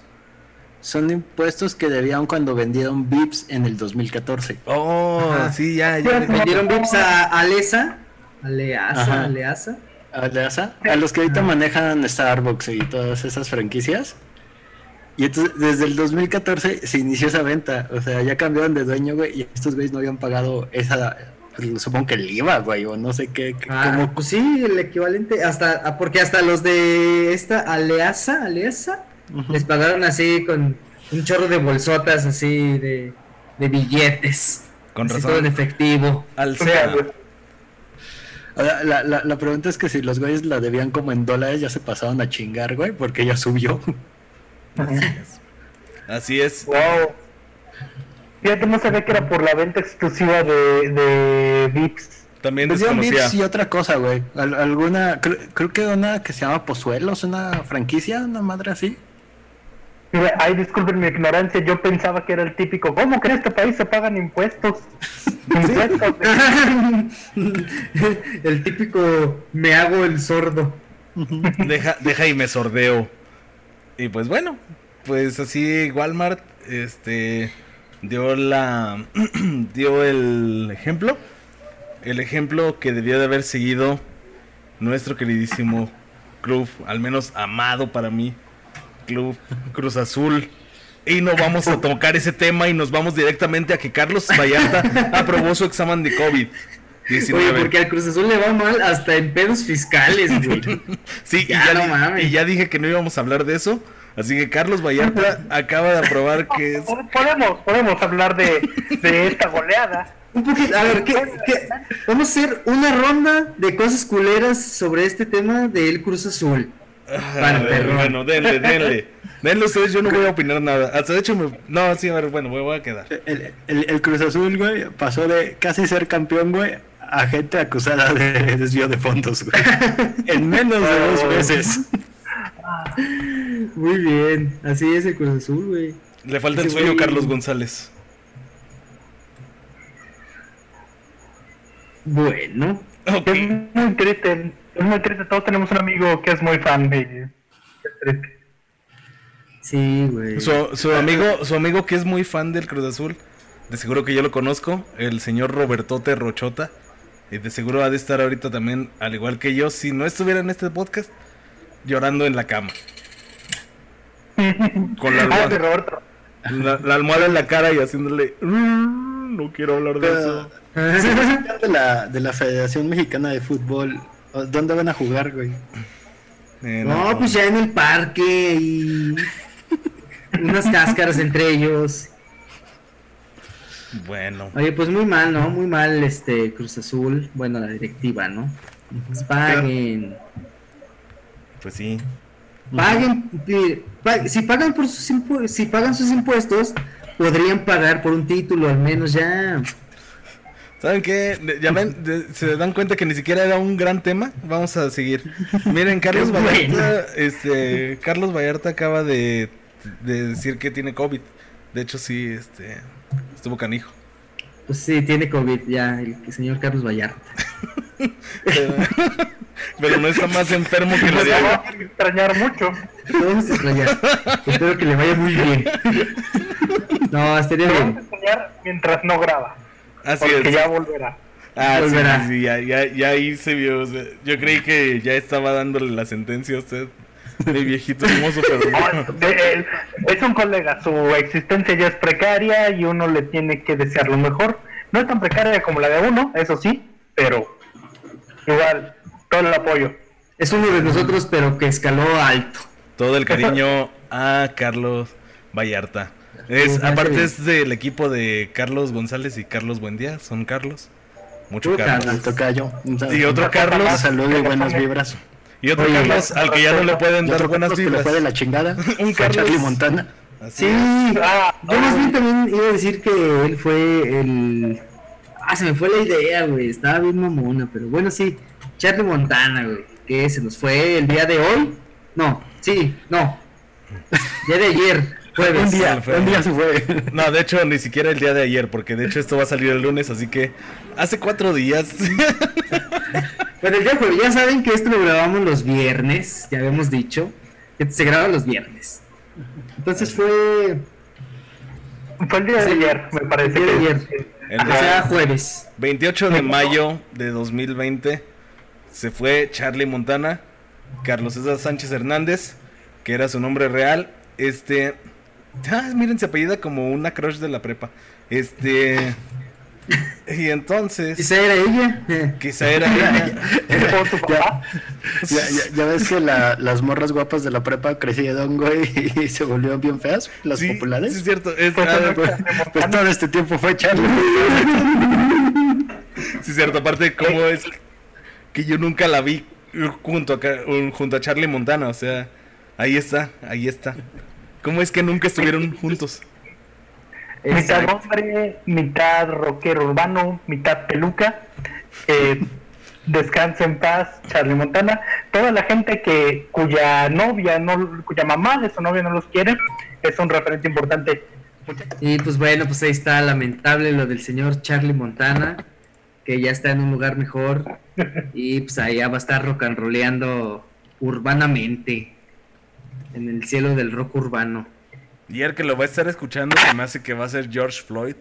Speaker 4: Son impuestos que debían cuando vendieron VIPs en el 2014.
Speaker 2: Oh,
Speaker 1: Ajá.
Speaker 2: sí, ya, ya.
Speaker 3: Pues,
Speaker 1: Le dieron VIPs a Alesa, Aleasa,
Speaker 4: Ajá.
Speaker 1: Aleasa.
Speaker 4: A, la- a los que ahorita manejan Starbucks y todas esas franquicias. Y entonces, desde el 2014 se inició esa venta. O sea, ya cambiaron de dueño, güey, y estos güeyes no habían pagado esa, pues, supongo que el IVA, güey, o no sé qué. qué-
Speaker 1: Ah,
Speaker 4: cómo-
Speaker 1: pues sí, el equivalente, hasta, porque hasta los de esta Aleasa, Aleasa, les pagaron así con un chorro de bolsotas así de, de billetes.
Speaker 2: Con
Speaker 1: así todo en efectivo.
Speaker 2: Al sea.
Speaker 4: La, la, la pregunta es que si los güeyes la debían como en dólares, ya se pasaron a chingar, güey, porque ya subió.
Speaker 2: Así es.
Speaker 3: Wow. Fíjate, no sabía que era por la venta exclusiva de, de Vips.
Speaker 2: También
Speaker 4: Pues. Vips y otra cosa, güey. Al- alguna, creo, creo que una que se llama Pozuelos, una franquicia, una madre así.
Speaker 3: Mira, ay, disculpen mi ignorancia, yo pensaba que era el típico, ¿cómo que en este país se pagan impuestos? Impuestos.
Speaker 1: el típico me hago el sordo.
Speaker 2: Deja, deja y me sordeo. Y pues bueno, pues así Walmart este dio la dio el ejemplo. El ejemplo que debió de haber seguido nuestro queridísimo club, al menos amado para mí, Club Cruz Azul. Y no vamos a tocar ese tema y nos vamos directamente a que Carlos Vallarta aprobó su examen de COVID.
Speaker 1: Oye, porque al Cruz Azul le va mal hasta en pedos fiscales, güey.
Speaker 2: Sí,
Speaker 1: Ya,
Speaker 2: y, ya
Speaker 1: no
Speaker 2: di-
Speaker 1: mames.
Speaker 2: y ya dije que no íbamos a hablar de eso. Así que Carlos Vallarta acaba de aprobar que es.
Speaker 3: Podemos, podemos hablar de, de esta goleada.
Speaker 1: Un poquito, a ver, ¿qué, qué? vamos a hacer una ronda de cosas culeras sobre este tema del Cruz Azul.
Speaker 2: Bueno, denle, denle. Denle ustedes, yo no voy a opinar nada. Hasta de hecho, me... no, sí, a ver, bueno, me voy a quedar.
Speaker 4: El, el- el Cruz Azul, güey, pasó de casi ser campeón, güey, a gente acusada de desvío de fondos, güey. en menos de dos veces.
Speaker 1: Muy bien, así es el Cruz Azul, güey.
Speaker 2: Le falta el sueño Carlos González.
Speaker 1: Bueno,
Speaker 2: Ok.
Speaker 3: Es muy triste, es muy triste. Todos tenemos un amigo que es muy fan de. Es triste.
Speaker 1: sí, güey.
Speaker 2: Su, su amigo, su amigo que es muy fan del Cruz Azul, de seguro que yo lo conozco, el señor Robertote Rochota. Y de seguro ha de estar ahorita también, al igual que yo, si no estuviera en este podcast, llorando en la cama. Con la
Speaker 3: Ah, de
Speaker 2: almohada,
Speaker 3: Roberto.
Speaker 2: la, la almohada en la cara y haciéndole... "Mm, No quiero hablar de eso.
Speaker 4: De la, de la Federación Mexicana de Fútbol, ¿dónde van a jugar, güey?
Speaker 2: Eh,
Speaker 1: No, pues ya en el parque y unas cáscaras entre ellos.
Speaker 2: Bueno,
Speaker 1: Oye, pues muy mal, ¿no? Muy mal este Cruz Azul, bueno, la directiva, ¿no? Pues paguen.
Speaker 2: pues sí.
Speaker 1: Paguen, si pagan por sus si pagan sus impuestos, podrían pagar por un título al menos ya.
Speaker 2: ¿Saben qué? Ya ven, de- se dan cuenta que ni siquiera era un gran tema. Vamos a seguir. Miren, Carlos. Vallarta, este, Carlos Vallarta acaba de, de decir que tiene COVID. De hecho, sí, este, estuvo canijo.
Speaker 1: Pues sí, tiene COVID ya el señor Carlos Vallarta.
Speaker 2: Pero, pero no está más enfermo que la
Speaker 3: Nos
Speaker 2: de
Speaker 3: va a extrañar mucho.
Speaker 1: Lo vamos a extrañar. Espero que le vaya muy bien. No, estaría
Speaker 3: Lo vamos a
Speaker 1: bien.
Speaker 3: extrañar mientras no graba.
Speaker 2: Así
Speaker 3: Porque
Speaker 2: es.
Speaker 3: ya volverá.
Speaker 2: Ah, sí,
Speaker 1: volverá.
Speaker 2: sí, sí, ya, ya, ya ahí se vio. o sea, yo creí que ya estaba dándole la sentencia a usted. Mi viejito hermoso, pero
Speaker 3: de- él- es un colega, su existencia ya es precaria y uno le tiene que desear lo mejor. No es tan precaria como la de uno, eso sí, pero igual, todo el apoyo.
Speaker 1: Es uno de nosotros, pero que escaló alto.
Speaker 2: todo el cariño a Carlos Vallarta. Es,
Speaker 1: Sí,
Speaker 2: aparte es del equipo de Carlos González y Carlos Buendía, son Carlos. Mucho Carlos.
Speaker 4: Callo.
Speaker 2: Y otro Carlos.
Speaker 4: Un saludo y buenas vibras.
Speaker 2: Y otro
Speaker 1: Oye,
Speaker 2: Carlos al que ya no le pueden dar buenas
Speaker 4: Carlos que le
Speaker 2: vibras.
Speaker 4: fue de la chingada.
Speaker 2: Un Carlos.
Speaker 4: Charlie Montana.
Speaker 2: Así
Speaker 1: Sí,
Speaker 2: es.
Speaker 3: Ah,
Speaker 1: yo más bien también iba a decir que él fue el. Ah, se me fue la idea, güey. Estaba bien mamona, pero bueno, sí. Charlie Montana, güey. Que se nos fue el día de hoy. No, sí, no. Día de ayer, jueves.
Speaker 4: Un día,
Speaker 2: fue.
Speaker 4: un día se fue.
Speaker 2: No, de hecho, ni siquiera el día de ayer, porque de hecho esto va a salir el lunes, así que hace cuatro días.
Speaker 1: Bueno, el día jueves, ya saben que esto lo grabamos los viernes, ya habíamos dicho. Que se graba los viernes. Entonces fue
Speaker 3: fue el día de
Speaker 1: Sí,
Speaker 3: ayer, me parece.
Speaker 1: el día de ayer.
Speaker 2: El
Speaker 1: o sea, jueves.
Speaker 2: 28 de mayo de 2020 se fue Charlie Montana, Carlos César Sánchez Hernández, que era su nombre real. Este. Ah, miren, se apellida como una crush de la prepa. Este. Y entonces.
Speaker 1: Quizá era ella.
Speaker 2: Quizá era ella.
Speaker 3: ¿O tu papá?
Speaker 4: Ya, ya, ya ves que la- las morras guapas de la prepa crecieron, güey, y se volvieron bien feas, las
Speaker 2: Sí,
Speaker 4: populares.
Speaker 2: Sí, es cierto. Es,
Speaker 3: Pues,
Speaker 2: ah,
Speaker 3: pues,
Speaker 4: Pues todo este tiempo fue Charlie.
Speaker 2: sí, es cierto. Aparte, ¿cómo es que yo nunca la vi junto a, junto a Charlie Montana? O sea, ahí está, ahí está. ¿Cómo es que nunca estuvieron juntos?
Speaker 3: Mitad hombre, mitad rockero urbano, mitad peluca. Eh, descansa en paz, Charlie Montana. Toda la gente que cuya novia, no, cuya mamá de su novia no los quiere, es un referente importante.
Speaker 1: Y pues bueno, pues ahí está lamentable lo del señor Charlie Montana, que ya está en un lugar mejor y pues allá va a estar rock and rolleando urbanamente en el cielo del rock urbano.
Speaker 2: Y el que lo va a estar escuchando se me hace que va a ser George Floyd.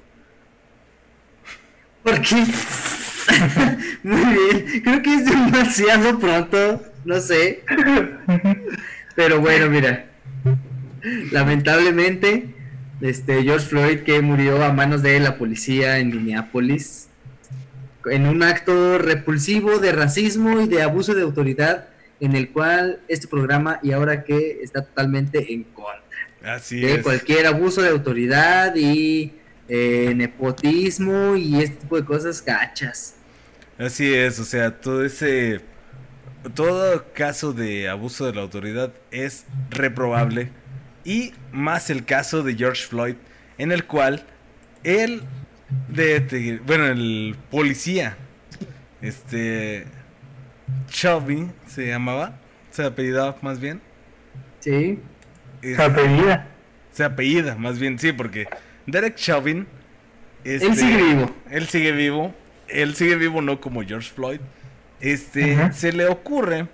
Speaker 1: ¿Por qué? Muy bien, creo que es demasiado pronto, no sé. Pero bueno, mira. Lamentablemente, este George Floyd que murió a manos de la policía en Minneapolis en un acto repulsivo de racismo y de abuso de autoridad en el cual este programa y ahora que está totalmente en contra
Speaker 2: Así
Speaker 1: de
Speaker 2: es.
Speaker 1: cualquier abuso de autoridad y eh, nepotismo y este tipo de cosas gachas.
Speaker 2: Así es, o sea, todo ese. Todo caso de abuso de la autoridad es reprobable. Y más el caso de George Floyd, en el cual él. De, de- bueno, el policía. Este. Shelby se llamaba. Se apellidaba más bien.
Speaker 1: Sí.
Speaker 2: Es-
Speaker 3: Su apellida.
Speaker 2: se apellida, más bien, sí, porque Derek Chauvin.
Speaker 1: Él
Speaker 2: este,
Speaker 1: sigue vivo.
Speaker 2: Él sigue vivo. Él sigue vivo, no como George Floyd. Este,
Speaker 3: Ajá.
Speaker 2: se le ocurre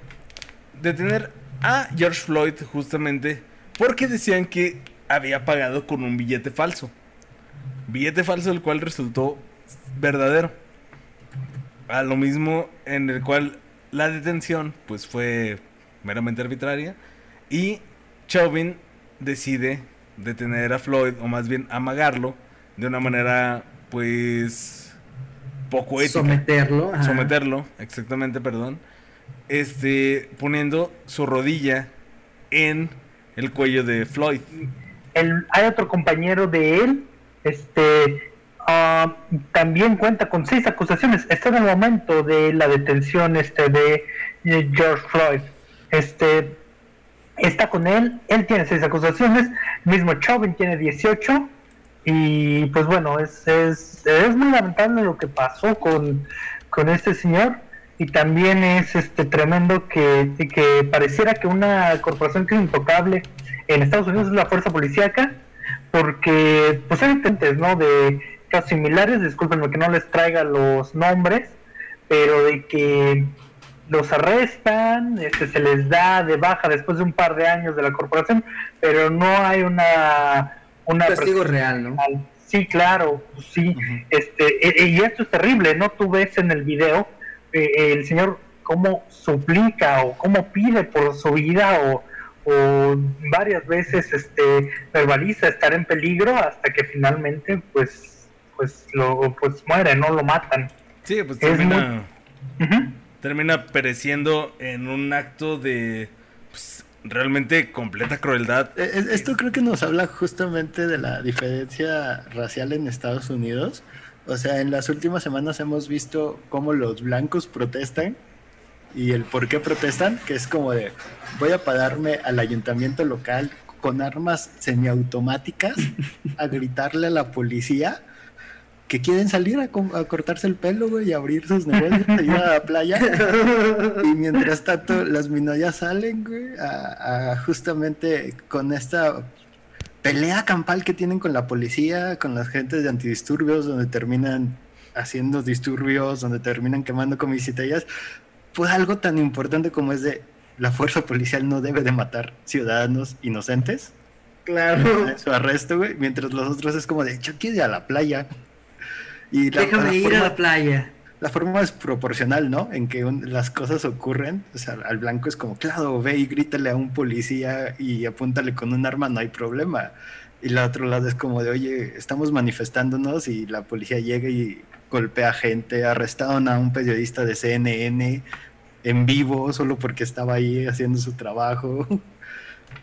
Speaker 2: detener a George Floyd justamente porque decían que había pagado con un billete falso. Billete falso el cual resultó verdadero. A lo mismo en el cual la detención pues fue meramente arbitraria y Chauvin decide detener a Floyd o más bien amagarlo de una manera pues poco ética
Speaker 1: Someterlo. ajá.
Speaker 2: someterlo, exactamente, perdón, este, poniendo su rodilla en el cuello de Floyd.
Speaker 3: El- hay otro compañero de él, este, ah, también cuenta con seis acusaciones. Está en el momento de la detención, este, de George Floyd. Este, está con él, él tiene seis acusaciones, mismo Chauvin tiene 18 y pues bueno, es, es, es muy lamentable lo que pasó con, con este señor y también es este tremendo que, que pareciera que una corporación que es intocable en Estados Unidos es la fuerza policíaca porque pues hay intentes no de casos similares discúlpenme que no les traiga los nombres pero de que los arrestan, este, se les da de baja después de un par de años de la corporación, pero no hay una una
Speaker 1: Un castigo real, ¿no?
Speaker 3: Sí, claro, sí.
Speaker 2: Ujú.
Speaker 3: Este, e- e- y esto es terrible, ¿no? Tú ves en el video eh, el señor cómo suplica o cómo pide por su vida o, o varias veces este verbaliza estar en peligro hasta que finalmente pues pues lo pues muere, no lo matan.
Speaker 2: Sí, pues
Speaker 3: Es
Speaker 2: termina, termina pereciendo en un acto de pues, realmente completa crueldad.
Speaker 4: Eh, eh, Esto creo que nos habla justamente de la diferencia racial en Estados Unidos. O sea, en las últimas semanas hemos visto cómo los blancos protestan y el por qué protestan, que es como de voy a pararme al ayuntamiento local con armas semiautomáticas a gritarle a la policía que quieren salir a, co- a cortarse el pelo, güey, y abrir sus negocios, a ir a la playa. Y mientras tanto, las minorías salen, güey, a, a justamente con esta pelea campal que tienen con la policía, con las gentes de antidisturbios, donde terminan haciendo disturbios, donde terminan quemando comisarías. Pues algo tan importante como es de la fuerza policial no debe de matar ciudadanos inocentes.
Speaker 1: Claro.
Speaker 4: Su arresto, güey, mientras los otros es como de, yo quiero ir a la playa. Y la,
Speaker 1: Déjame
Speaker 4: la
Speaker 1: ir a la playa.
Speaker 4: la forma es proporcional, ¿no? En que un- las cosas ocurren. O sea, al blanco es como, claro, ve y grítale a un policía y apúntale con un arma, no hay problema. Y la otro lado es como de, oye, estamos manifestándonos y la policía llega y golpea gente, arrestaron a un periodista de CNN en vivo solo porque estaba ahí haciendo su trabajo.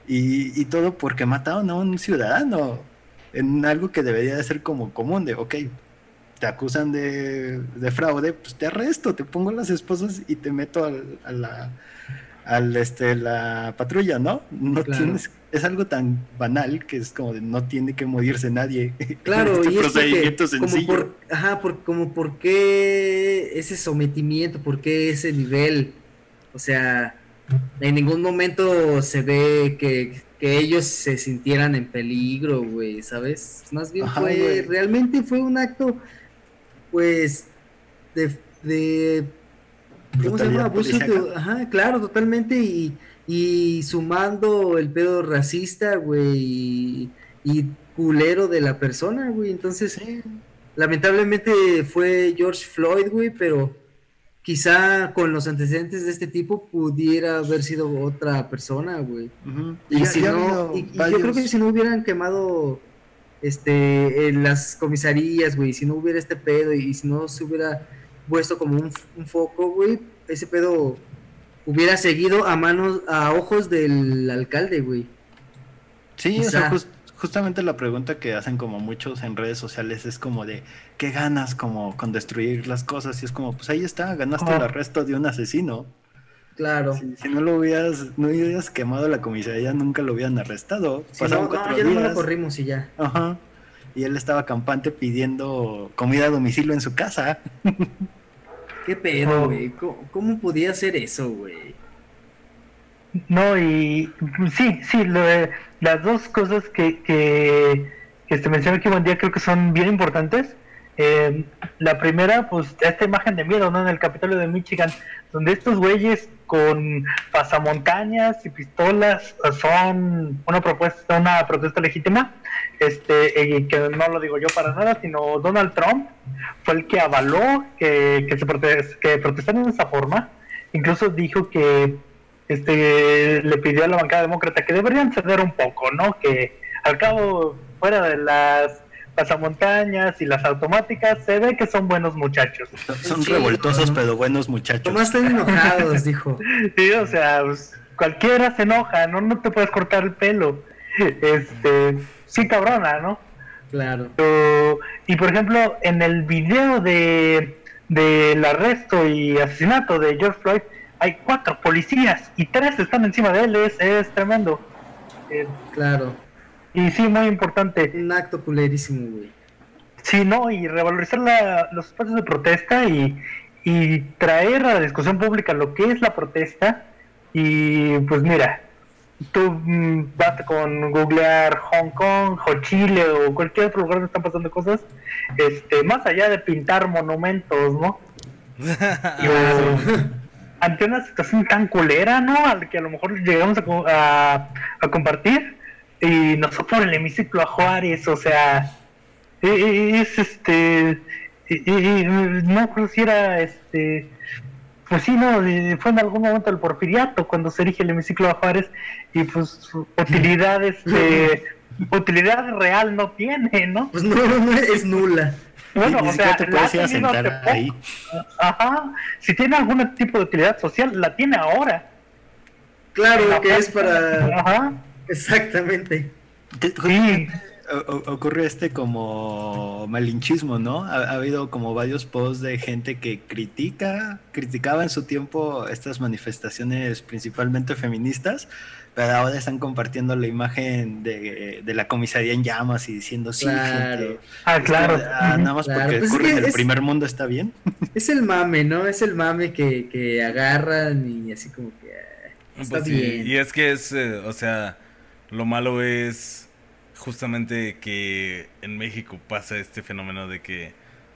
Speaker 4: Y, y todo porque mataron a un ciudadano en algo que debería de ser como común, de, ok, te acusan de, de fraude, pues te arresto, te pongo las esposas y te meto al, a la, al, este, la patrulla, ¿no? No
Speaker 1: Claro.
Speaker 4: tienes, es algo tan banal que es como de no tiene que morirse nadie.
Speaker 1: Claro,
Speaker 4: este
Speaker 1: y es
Speaker 4: procedimiento
Speaker 1: como por, ajá, por, como por qué ese sometimiento, por qué ese nivel, o sea, en ningún momento se ve que, que ellos se sintieran en peligro, güey, ¿sabes? Más bien
Speaker 4: Ajá,
Speaker 1: fue, realmente fue un acto, pues, de, de ¿cómo se llama?
Speaker 4: Brutalidad
Speaker 1: Abuso de-
Speaker 4: policíaca.
Speaker 1: ajá, claro, totalmente, y, y sumando el pedo racista, güey, y, y culero de la persona, güey, entonces, lamentablemente fue George Floyd, güey, pero quizá con los antecedentes de este tipo pudiera haber sido otra persona, güey. Y,
Speaker 4: ya-
Speaker 1: si no, y- y yo creo que si no hubieran quemado este en las comisarías, güey, si no hubiera este pedo y, si no se hubiera puesto como un, un foco, güey, ese pedo hubiera seguido a manos, a ojos del alcalde, güey.
Speaker 4: Sí, o sea, jus- justamente la pregunta que hacen como muchos en redes sociales es como de, ¿qué ganas como con destruir las cosas? Y es como, pues ahí está, ganaste el arresto de un asesino.
Speaker 1: Claro.
Speaker 4: Si, si no lo hubieras, no hubieras quemado la comisaría, nunca lo hubieran arrestado.
Speaker 1: Si
Speaker 4: Pasaron
Speaker 1: no, no,
Speaker 4: cuatro
Speaker 1: ya no lo corrimos y ya.
Speaker 4: Ajá. Y él estaba campante pidiendo comida a domicilio en su casa.
Speaker 1: ¿Qué pedo, güey? ¿Cómo, cómo podía hacer eso, güey?
Speaker 3: No, y sí, sí, lo de- las dos cosas que, que, que se menciona aquí buen día creo que son bien importantes. Eh, la primera, pues esta imagen de miedo, ¿no? En el Capitolio de Michigan, donde estos güeyes con pasamontañas y pistolas eh, son una propuesta, una protesta legítima, este, y que no lo digo yo para nada, sino Donald Trump fue el que avaló que, que se protes- que esa forma. Incluso dijo que este le pidió a la bancada demócrata que deberían ceder un poco, ¿no? Que al cabo, fuera de las pasamontañas y las automáticas, se ve que son buenos muchachos.
Speaker 4: Son
Speaker 1: Sí,
Speaker 4: revoltosos,
Speaker 1: ¿no?
Speaker 4: pero buenos muchachos.
Speaker 1: Tomás están enojados, dijo.
Speaker 3: Sí, o sea, pues, cualquiera se enoja, ¿no? No te puedes cortar el pelo. Este, sí, cabrona, ¿no?
Speaker 1: Claro.
Speaker 3: Pero, y por ejemplo, en el video de del arresto y asesinato de George Floyd, hay cuatro policías y tres están encima de él, es, es tremendo. Eh,
Speaker 1: Claro.
Speaker 3: Y sí, muy importante.
Speaker 1: Un acto culerísimo, güey.
Speaker 3: Sí, no, y revalorizar la- los espacios de protesta y, y traer a la discusión pública lo que es la protesta. Y pues mira, tú mm, basta con googlear Hong Kong o Chile o cualquier otro lugar donde están pasando cosas, este, más allá de pintar monumentos, ¿no? Ante una situación tan culera, ¿no? Al que a lo mejor llegamos a, a compartir y nos fue por el hemiciclo a Juárez, o sea, e- e- es este, y no si era este, pues sí, no, fue en algún momento el porfiriato cuando se erige el hemiciclo a Juárez y pues utilidad, este, utilidad real no tiene, ¿no?
Speaker 1: Pues no, no es nula.
Speaker 3: Bueno,
Speaker 4: Ni
Speaker 3: o sea,
Speaker 4: te puedes ir a sentar ahí.
Speaker 3: Ajá, si tiene algún tipo de utilidad social, la tiene ahora.
Speaker 1: Claro que es para.
Speaker 3: Ajá.
Speaker 1: Exactamente.
Speaker 3: Sí.
Speaker 4: o- o- ocurre este como malinchismo, ¿no? Ha, ha habido como varios posts de gente que critica, criticaba en su tiempo estas manifestaciones principalmente feministas, pero ahora están compartiendo la imagen de, de la comisaría en llamas y diciendo sí,
Speaker 1: Claro.
Speaker 4: gente.
Speaker 3: Ah,
Speaker 4: Es
Speaker 3: claro.
Speaker 4: ah, nada más
Speaker 1: Claro,
Speaker 4: porque
Speaker 1: pues es
Speaker 4: ocurre en
Speaker 1: que
Speaker 4: el primer mundo está bien.
Speaker 1: Es el mame, ¿no? Es el mame que, que agarran y así como que. ah, Está
Speaker 2: Pues sí,
Speaker 1: bien.
Speaker 2: Y es que es, eh, o sea, lo malo es justamente que en México pasa este fenómeno de que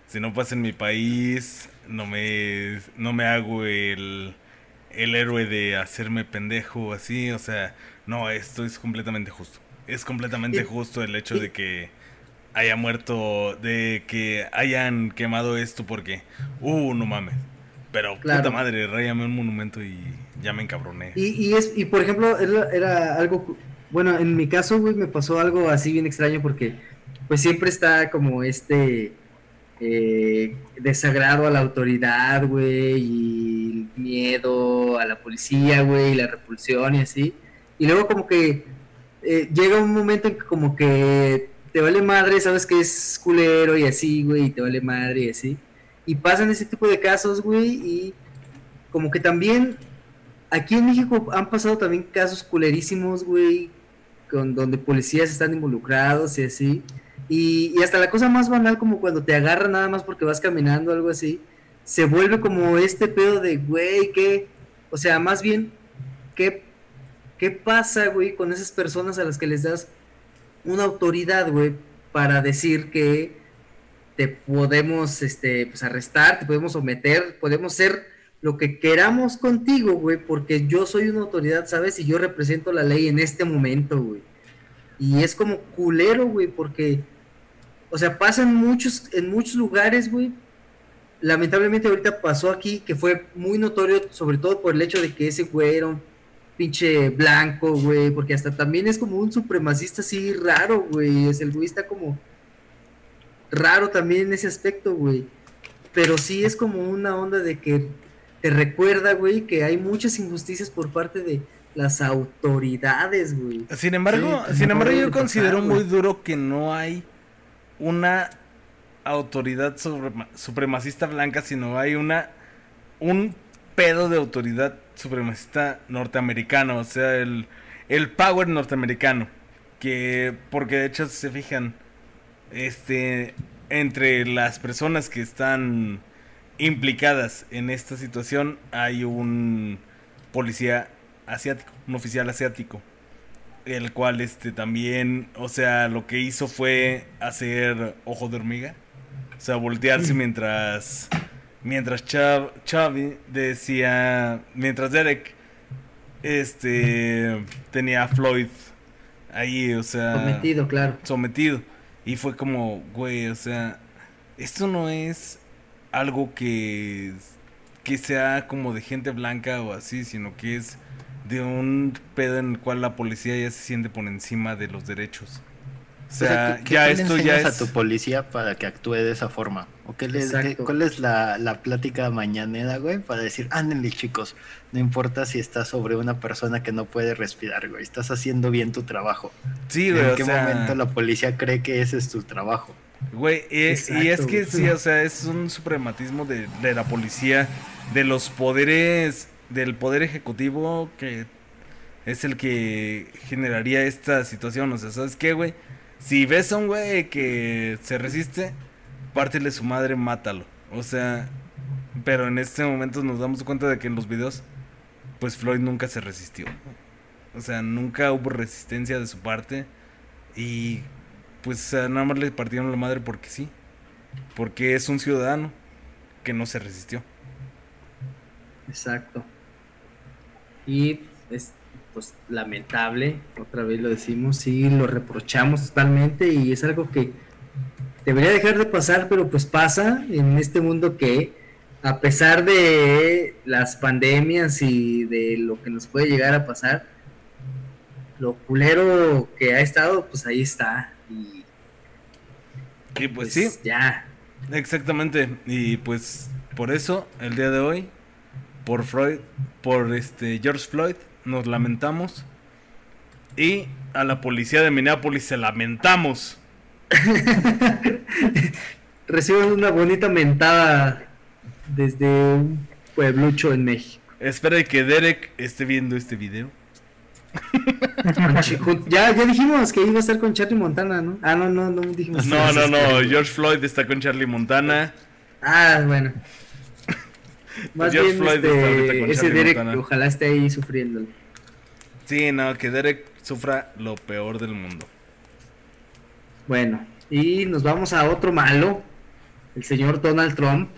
Speaker 2: si no pasa en mi país, no me, no me hago el, el héroe de hacerme pendejo o así. O sea, no, esto es completamente justo. Es completamente justo el hecho de que haya muerto, de que hayan quemado esto porque, uh, no mames. Pero
Speaker 1: Claro.
Speaker 2: puta madre, rayame un monumento y ya me encabroné.
Speaker 1: Y, y, es, y por ejemplo, era, era algo, bueno, en mi caso, güey, me pasó algo así bien extraño porque pues siempre está como este, eh, desagrado a la autoridad, güey, y miedo a la policía, güey, y la repulsión y así. Y luego como que eh, llega un momento en que como que te vale madre, sabes que es culero y así, güey, y te vale madre y así. Y pasan ese tipo de casos, güey, y como que también aquí en México han pasado también casos culerísimos, güey, donde policías están involucrados y así. Y, hasta la cosa más banal, como cuando te agarran nada más porque vas caminando, algo así, se vuelve como este pedo de, güey, ¿qué? O sea, más bien, ¿qué, qué pasa, güey, con esas personas a las que les das una autoridad, güey, para decir que te podemos, este, pues arrestar, te podemos someter, podemos ser lo que queramos contigo, güey, porque yo soy una autoridad, ¿sabes? Y yo represento la ley en este momento, güey. Y es como culero, güey, porque o sea, pasa en muchos, en muchos lugares, güey. Lamentablemente ahorita pasó aquí que fue muy notorio, sobre todo por el hecho de que ese güey pinche blanco, güey, porque hasta también es como un supremacista así raro, güey. Es el güey está como raro también en ese aspecto, güey. Pero sí es como una onda de que te recuerda, güey, que hay muchas injusticias por parte de las autoridades, güey.
Speaker 2: Sin embargo, sin embargo yo considero muy duro que no hay una autoridad supremacista blanca, sino hay una un pedo de autoridad supremacista norteamericano, o sea, el, el power norteamericano, que porque de hecho se fijan este entre las personas que están implicadas en esta situación hay un policía asiático, un oficial asiático el cual este también, o sea, lo que hizo fue hacer ojo de hormiga, o sea, voltearse mientras mientras Chav, decía, mientras Derek este tenía a Floyd ahí, o sea,
Speaker 1: sometido, claro.
Speaker 2: Sometido y fue como, güey, o sea, esto no es algo que que sea como de gente blanca o así, sino que es de un pedo en el cual la policía ya se siente por encima de los derechos.
Speaker 4: O sea, ya esto ya es... a tu policía para que actúe de esa forma? ¿O qué les, cuál es la, la, plática mañanera, güey? Para decir, ándenle chicos, no importa si estás sobre una persona que no puede respirar, güey, estás haciendo bien tu trabajo.
Speaker 2: Sí, güey.
Speaker 4: ¿En qué momento la policía cree que ese es tu trabajo?
Speaker 2: Güey, y, y, es que sí, o sea, es un suprematismo de, de la policía, de los poderes del Poder Ejecutivo que es el que generaría esta situación. O sea, ¿sabes qué, güey? Si ves a un güey que se resiste, pártele su madre, mátalo. O sea, pero en este momento nos damos cuenta de que en los videos, pues Floyd nunca se resistió. O sea, nunca hubo resistencia de su parte. Y pues nada más le partieron la madre porque sí. Porque es un ciudadano que no se resistió.
Speaker 1: Exacto. Y es pues lamentable, otra vez lo decimos, sí, lo reprochamos totalmente y es algo que debería dejar de pasar, pero pues pasa en este mundo que a pesar de las pandemias y de lo que nos puede llegar a pasar, lo culero que ha estado, pues ahí está. Y,
Speaker 2: pues, pues sí.
Speaker 1: Ya.
Speaker 2: Exactamente. Y pues por eso, el día de hoy, por Freud, por este George Floyd, nos lamentamos. Y a la policía de Minneapolis se lamentamos.
Speaker 1: Reciben una bonita mentada desde un pueblucho en México.
Speaker 2: Espera que Derek esté viendo este video.
Speaker 1: ya, ya dijimos que iba a estar con Charlie Montana, ¿no? Ah, no, no, no dijimos.
Speaker 2: No, no, no, George Floyd está con Charlie Montana.
Speaker 1: Ah, bueno. Más bien este, ese Derek ojalá esté ahí sufriendo.
Speaker 2: Sí, no, que Derek sufra lo peor del mundo.
Speaker 1: Bueno, y nos vamos a otro malo, el señor Donald Trump,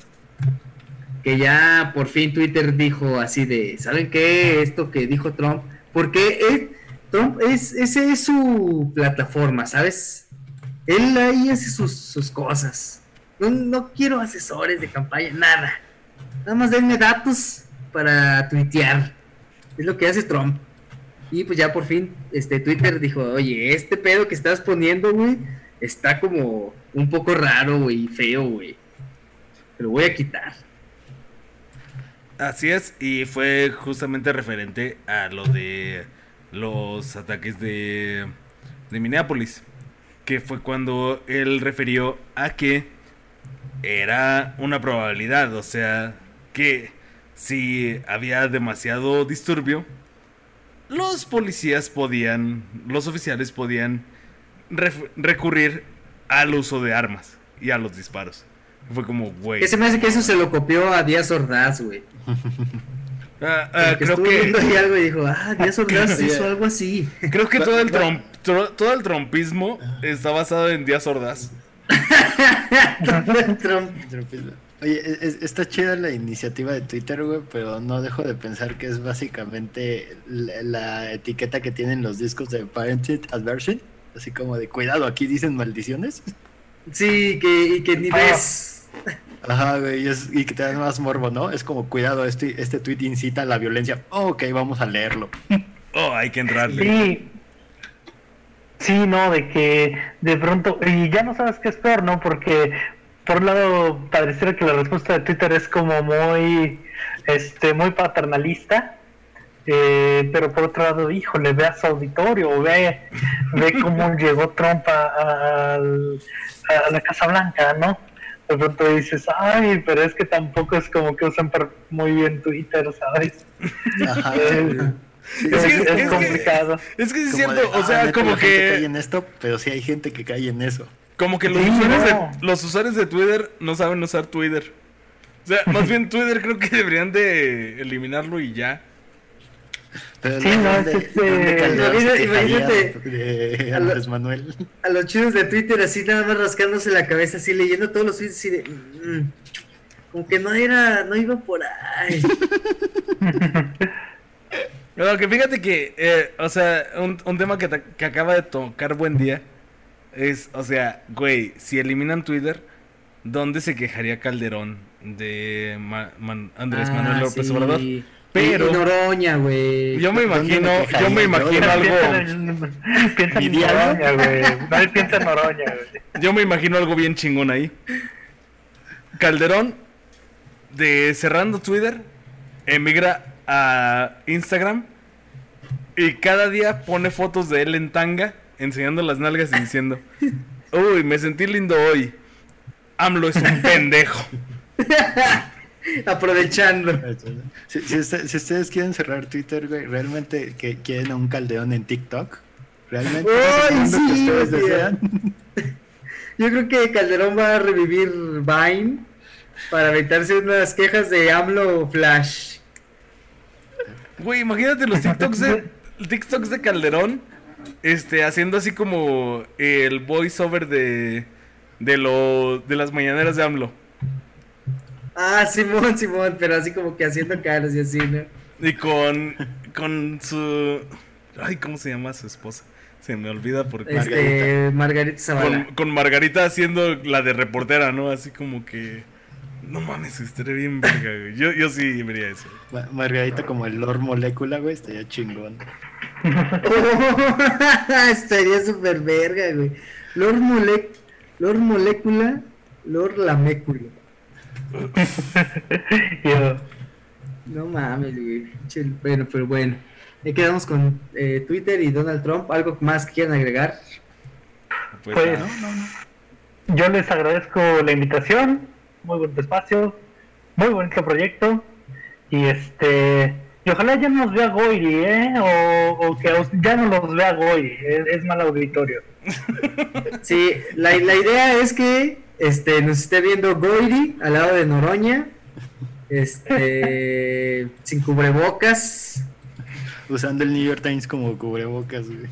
Speaker 1: que ya por fin Twitter dijo así de, ¿saben qué? Esto que dijo Trump, porque Trump es, ese es su plataforma, ¿sabes? Él ahí hace sus, sus cosas. No, no quiero asesores de campaña, nada. Nada más denme datos para tuitear. Es lo que hace Trump. Y pues ya por fin, este Twitter dijo, oye, este pedo que estás poniendo, güey, está como un poco raro, güey, feo, güey. Te lo voy a quitar.
Speaker 2: Así es, y fue justamente referente a lo de los ataques de, de Minneapolis, que fue cuando él refirió a que era una probabilidad, o sea, que si había demasiado disturbio, los policías podían, los oficiales podían recurrir al uso de armas y a los disparos. Fue como, güey.
Speaker 1: Que se me hace que eso se lo copió a Díaz Ordaz, güey.
Speaker 2: Ah, ah, creo
Speaker 1: estuvo viendo ahí
Speaker 2: que
Speaker 1: algo y dijo, ah, Díaz Ordaz hizo algo así.
Speaker 2: creo que todo el trom- tro- todo el trompismo está basado en Díaz Ordaz.
Speaker 1: Trump.
Speaker 4: Oye, es- es- está chida la iniciativa de Twitter, güey, pero no dejo de pensar que es básicamente la, la etiqueta que tienen los discos de Parented Adversion. Así como de cuidado, aquí dicen maldiciones.
Speaker 1: Sí, que, y que ni
Speaker 3: Ah.
Speaker 1: ves.
Speaker 4: Ajá, güey, y, es- y que te dan más morbo, ¿no? Es como cuidado, este, este tweet incita a la violencia. Oh, ok, vamos a leerlo.
Speaker 2: Oh, hay que entrarle.
Speaker 3: Sí. Sí, no, de que de pronto, y ya no sabes qué es peor, ¿no? Porque por un lado pareciera que la respuesta de Twitter es como muy, este, muy paternalista, eh, pero por otro lado, híjole, ve a su auditorio, ve, ve cómo llegó Trump a, a- al- a la Casa Blanca, ¿no? De pronto dices, ay, pero es que tampoco es como que usan muy bien Twitter, ¿sabes?
Speaker 4: Ajá. Sí,
Speaker 3: es,
Speaker 2: que-
Speaker 3: es
Speaker 2: es que-
Speaker 3: complicado.
Speaker 2: Es que es
Speaker 4: como
Speaker 2: cierto,
Speaker 4: de,
Speaker 2: o
Speaker 4: "Ah,
Speaker 2: sea, como
Speaker 4: gente cae
Speaker 2: que
Speaker 4: en esto, pero sí hay gente que cae en eso.
Speaker 2: como que los
Speaker 3: Sí,
Speaker 2: usuarios de,
Speaker 3: no.
Speaker 2: los usuarios de Twitter no saben usar Twitter. O sea, más bien Twitter creo que deberían de eliminarlo y ya.
Speaker 4: Pero
Speaker 3: Sí, no,
Speaker 4: ¿dónde-
Speaker 3: es este-
Speaker 1: Imagínate-
Speaker 4: de
Speaker 1: A lo-
Speaker 4: Andrés Manuel?
Speaker 1: A los chidos de Twitter así nada más rascándose la cabeza, así leyendo todos los tweets así de... "Mm, como que no era, no iba por ahí.
Speaker 2: Pero que fíjate que, eh, o sea, un, un tema que, te- que acaba de tocar buen día es, o sea, güey, si eliminan Twitter, ¿dónde se quejaría Calderón de Ma- Man- Andrés
Speaker 1: Ah,
Speaker 2: Manuel López
Speaker 1: sí.
Speaker 2: Obrador? Pero-
Speaker 1: y Noroña, güey.
Speaker 2: Yo me
Speaker 4: ¿Dónde
Speaker 2: imagino,
Speaker 4: me
Speaker 2: yo me imagino algo,
Speaker 3: en, piensa en. Noroña, güey. Nadie piensa en Noroña, güey.
Speaker 2: yo me imagino algo bien chingón ahí. Calderón, de cerrando Twitter, emigra a Instagram y cada día pone fotos de él en tanga, enseñando las nalgas y diciendo, uy, me sentí lindo hoy. AMLO es un pendejo.
Speaker 1: Aprovechando.
Speaker 4: Si, si usted- si ustedes quieren cerrar Twitter, güey, realmente que quieren a un caldeón en TikTok. Realmente
Speaker 1: ¡Ay,
Speaker 4: ¿Es el mundo
Speaker 1: sí,
Speaker 4: que ustedes
Speaker 1: güey!
Speaker 4: desean.
Speaker 1: Yo creo que Calderón va a revivir Vine para evitarse unas quejas de AMLO Flash.
Speaker 2: Güey, imagínate los TikToks de, TikToks de Calderón, este, haciendo así como el voiceover de, de, lo, de las mañaneras de AMLO.
Speaker 1: Ah, Simón, Simón, pero así como que haciendo caras y así, ¿no?
Speaker 2: Y con, con su... Ay, ¿cómo se llama su esposa? Se me olvida porque...
Speaker 1: Este, Margarita Zavala.
Speaker 2: Con, con Margarita haciendo la de reportera, ¿no? Así como que... No mames, estaría bien verga, güey. Yo, yo sí vería eso.
Speaker 4: Ma- Margarita como el Lord Molécula, güey, estaría chingón.
Speaker 1: Estaría súper verga, güey. Lord, Mole Lord Molécula, Lord Lamécula.
Speaker 3: Yo,
Speaker 1: No mames, güey. Bueno, pero bueno. Ahí quedamos con eh, Twitter y Donald Trump. ¿Algo más que quieran agregar?
Speaker 2: Pues,
Speaker 3: Pues,
Speaker 2: ah,
Speaker 3: yo les agradezco la invitación, muy buen espacio, muy bonito proyecto y este y ojalá ya nos vea Goiri, ¿eh? O, o que ya no los vea Goiri, es, es mal auditorio.
Speaker 1: Sí, la, la idea es que este, nos esté viendo Goiri al lado de Noroña. Este, sin cubrebocas.
Speaker 4: Usando el New York Times como cubrebocas, güey.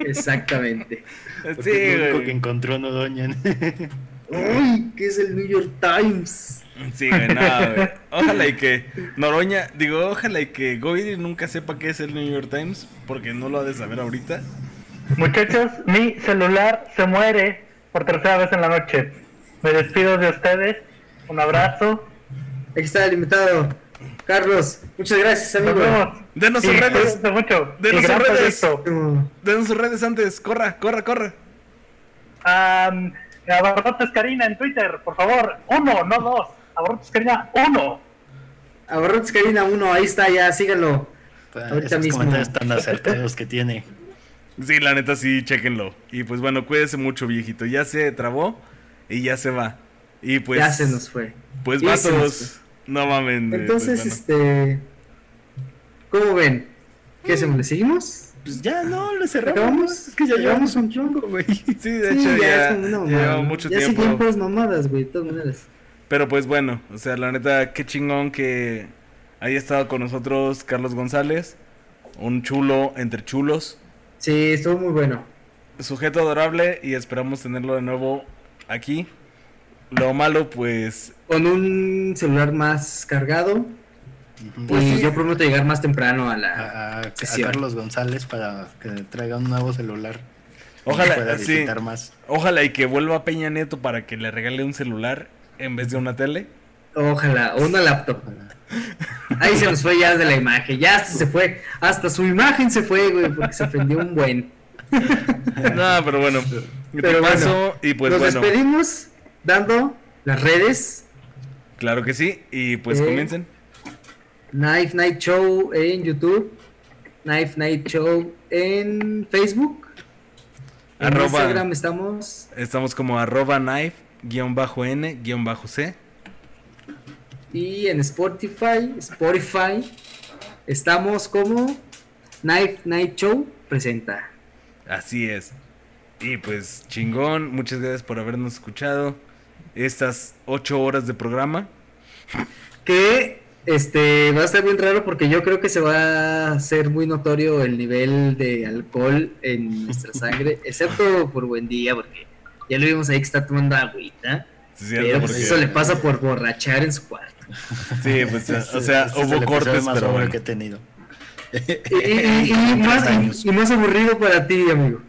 Speaker 1: Exactamente.
Speaker 4: Porque
Speaker 2: Sí,
Speaker 4: es lo único
Speaker 2: güey.
Speaker 4: que encontró Nodoña.
Speaker 1: Uy, ¿qué es el New York Times?
Speaker 2: Sí, güey, nada, güey. Ojalá y que Noroña, digo, ojalá y que Goiri nunca sepa qué es el New York Times, porque no lo ha de saber ahorita.
Speaker 3: Muchachos, mi celular se muere por tercera vez en la noche. Me despido de ustedes, un abrazo,
Speaker 1: Aquí está el invitado. Carlos, muchas gracias,
Speaker 3: nos
Speaker 1: amigo.
Speaker 3: vemos.
Speaker 2: Denos sus redes.
Speaker 3: mucho.
Speaker 2: Denos sus redes. Denos sus redes antes, corra, corra, corra.
Speaker 3: Am, Abarrotes Karina en Twitter, por favor. Uno, no dos. Abarrotes Karina, uno.
Speaker 1: Abarrotes Karina 1, ahí está, ya, síganlo.
Speaker 4: Pues,
Speaker 1: Ahorita
Speaker 4: esos
Speaker 1: mismo.
Speaker 4: comentarios tan acertados que tiene.
Speaker 2: Sí, la neta sí, chéquenlo. Y pues bueno, cuídese mucho, viejito. Ya se trabó y ya se va. Y pues.
Speaker 1: ya se nos fue.
Speaker 2: Pues
Speaker 1: Ya se
Speaker 2: vatos. No mamen. eh,
Speaker 1: Entonces,
Speaker 2: pues, bueno.
Speaker 1: este. ¿Cómo ven? ¿Qué hacemos? ¿Le seguimos?
Speaker 4: Pues ya no, lo cerramos.
Speaker 1: ¿Acabamos?
Speaker 4: Es que ya
Speaker 1: ¿Llevamos
Speaker 4: un chongo, güey.
Speaker 2: Sí, de
Speaker 1: Sí,
Speaker 2: hecho,
Speaker 1: ya,
Speaker 2: ya, ya llevamos mucho
Speaker 1: ya
Speaker 2: tiempo.
Speaker 1: siguen puras mamadas, güey, de todas maneras.
Speaker 2: Pero pues bueno, o sea, la neta, qué chingón que haya estado con nosotros Carlos González. Un chulo entre chulos.
Speaker 1: Sí, estuvo muy bueno.
Speaker 2: Sujeto adorable y esperamos tenerlo de nuevo aquí. Lo malo, pues.
Speaker 1: Con un celular más cargado.
Speaker 2: Pues
Speaker 1: y
Speaker 2: sí.
Speaker 1: yo prometo llegar más temprano a la.
Speaker 4: a-. Carlos González para que traiga un nuevo celular.
Speaker 2: Ojalá,
Speaker 4: pueda
Speaker 2: sí.
Speaker 4: más.
Speaker 2: Ojalá y que vuelva Peña Nieto para que le regale un celular en vez de una tele.
Speaker 1: Ojalá, o una laptop. Ahí se nos fue ya de la imagen. Ya hasta se fue. Hasta su imagen se fue, güey, porque se ofendió un buen.
Speaker 2: No, pero bueno.
Speaker 1: Pero
Speaker 2: paso
Speaker 1: bueno,
Speaker 2: y pues
Speaker 1: Nos
Speaker 2: bueno.
Speaker 1: despedimos dando las redes.
Speaker 2: Claro que sí. Y pues
Speaker 1: Eh,
Speaker 2: comiencen.
Speaker 1: Knife Night Show en YouTube. Knife Night Show en Facebook. En
Speaker 2: Arroba-
Speaker 1: Instagram estamos.
Speaker 2: Estamos como arroba knife
Speaker 1: Y en Spotify, Spotify, estamos como Knife Night Show presenta.
Speaker 2: Así es. Y pues chingón, muchas gracias por habernos escuchado estas ocho horas de programa.
Speaker 1: Que este va a estar bien raro porque yo creo que se va a hacer muy notorio el nivel de alcohol en nuestra sangre, excepto por buen día, porque ya lo vimos ahí que está tomando agüita.
Speaker 2: Sí,
Speaker 1: Pero pues eso le pasa por borrachar en su cuarto.
Speaker 2: Sí, pues o sea,
Speaker 4: Este
Speaker 2: hubo cortes,
Speaker 4: más
Speaker 2: pero bueno.
Speaker 4: que he tenido.
Speaker 1: Y, y- y- más, y más aburrido para ti, amigo.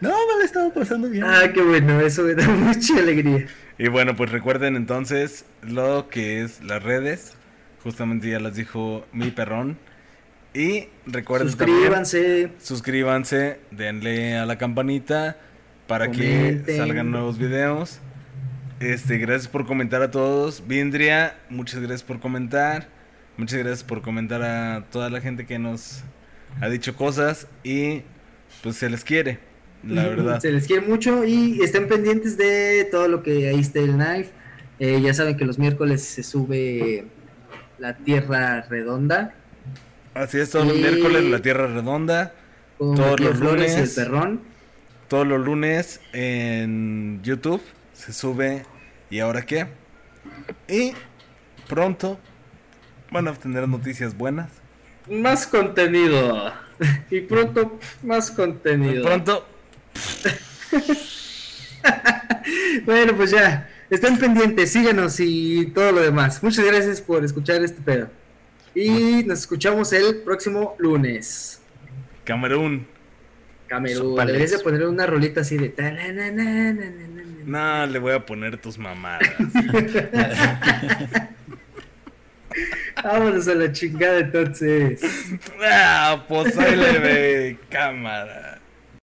Speaker 4: No, me lo estaba pasando bien.
Speaker 1: Ah, qué bueno, eso me da mucha alegría.
Speaker 2: Y bueno, pues recuerden entonces lo que es las redes. Justamente ya las dijo mi perrón. Y recuerden también
Speaker 1: Suscríbanse,
Speaker 2: suscríbanse, denle a la campanita para que
Speaker 1: Comenten.
Speaker 2: salgan nuevos videos. Este, gracias por comentar a todos. Vindria, muchas gracias por comentar. Muchas gracias por comentar a toda la gente que nos ha dicho cosas y pues se les quiere, la verdad.
Speaker 1: Se les quiere mucho y estén pendientes de todo lo que ahí esté el knife. Eh, ya saben que los miércoles se sube la Tierra Redonda
Speaker 2: Así es, todos los miércoles la Tierra Redonda,
Speaker 1: con
Speaker 2: Todos los
Speaker 1: y el
Speaker 2: lunes.
Speaker 1: perrón.
Speaker 2: todos los lunes en YouTube se sube ¿Y ahora qué? Y pronto van a tener noticias buenas.
Speaker 1: Más contenido. Y pronto, más contenido.
Speaker 2: Pronto,
Speaker 1: Bueno, pues ya. Estén pendientes, síganos y todo lo demás. Muchas gracias por escuchar este pedo. Y nos escuchamos el próximo lunes.
Speaker 2: Camerún.
Speaker 1: Camerún,
Speaker 4: Sopales.
Speaker 1: deberías de poner una rolita así de...
Speaker 2: No, le voy a poner tus mamadas.
Speaker 1: Vámonos a la chingada entonces.
Speaker 2: ah, pues ahí le ve cámara.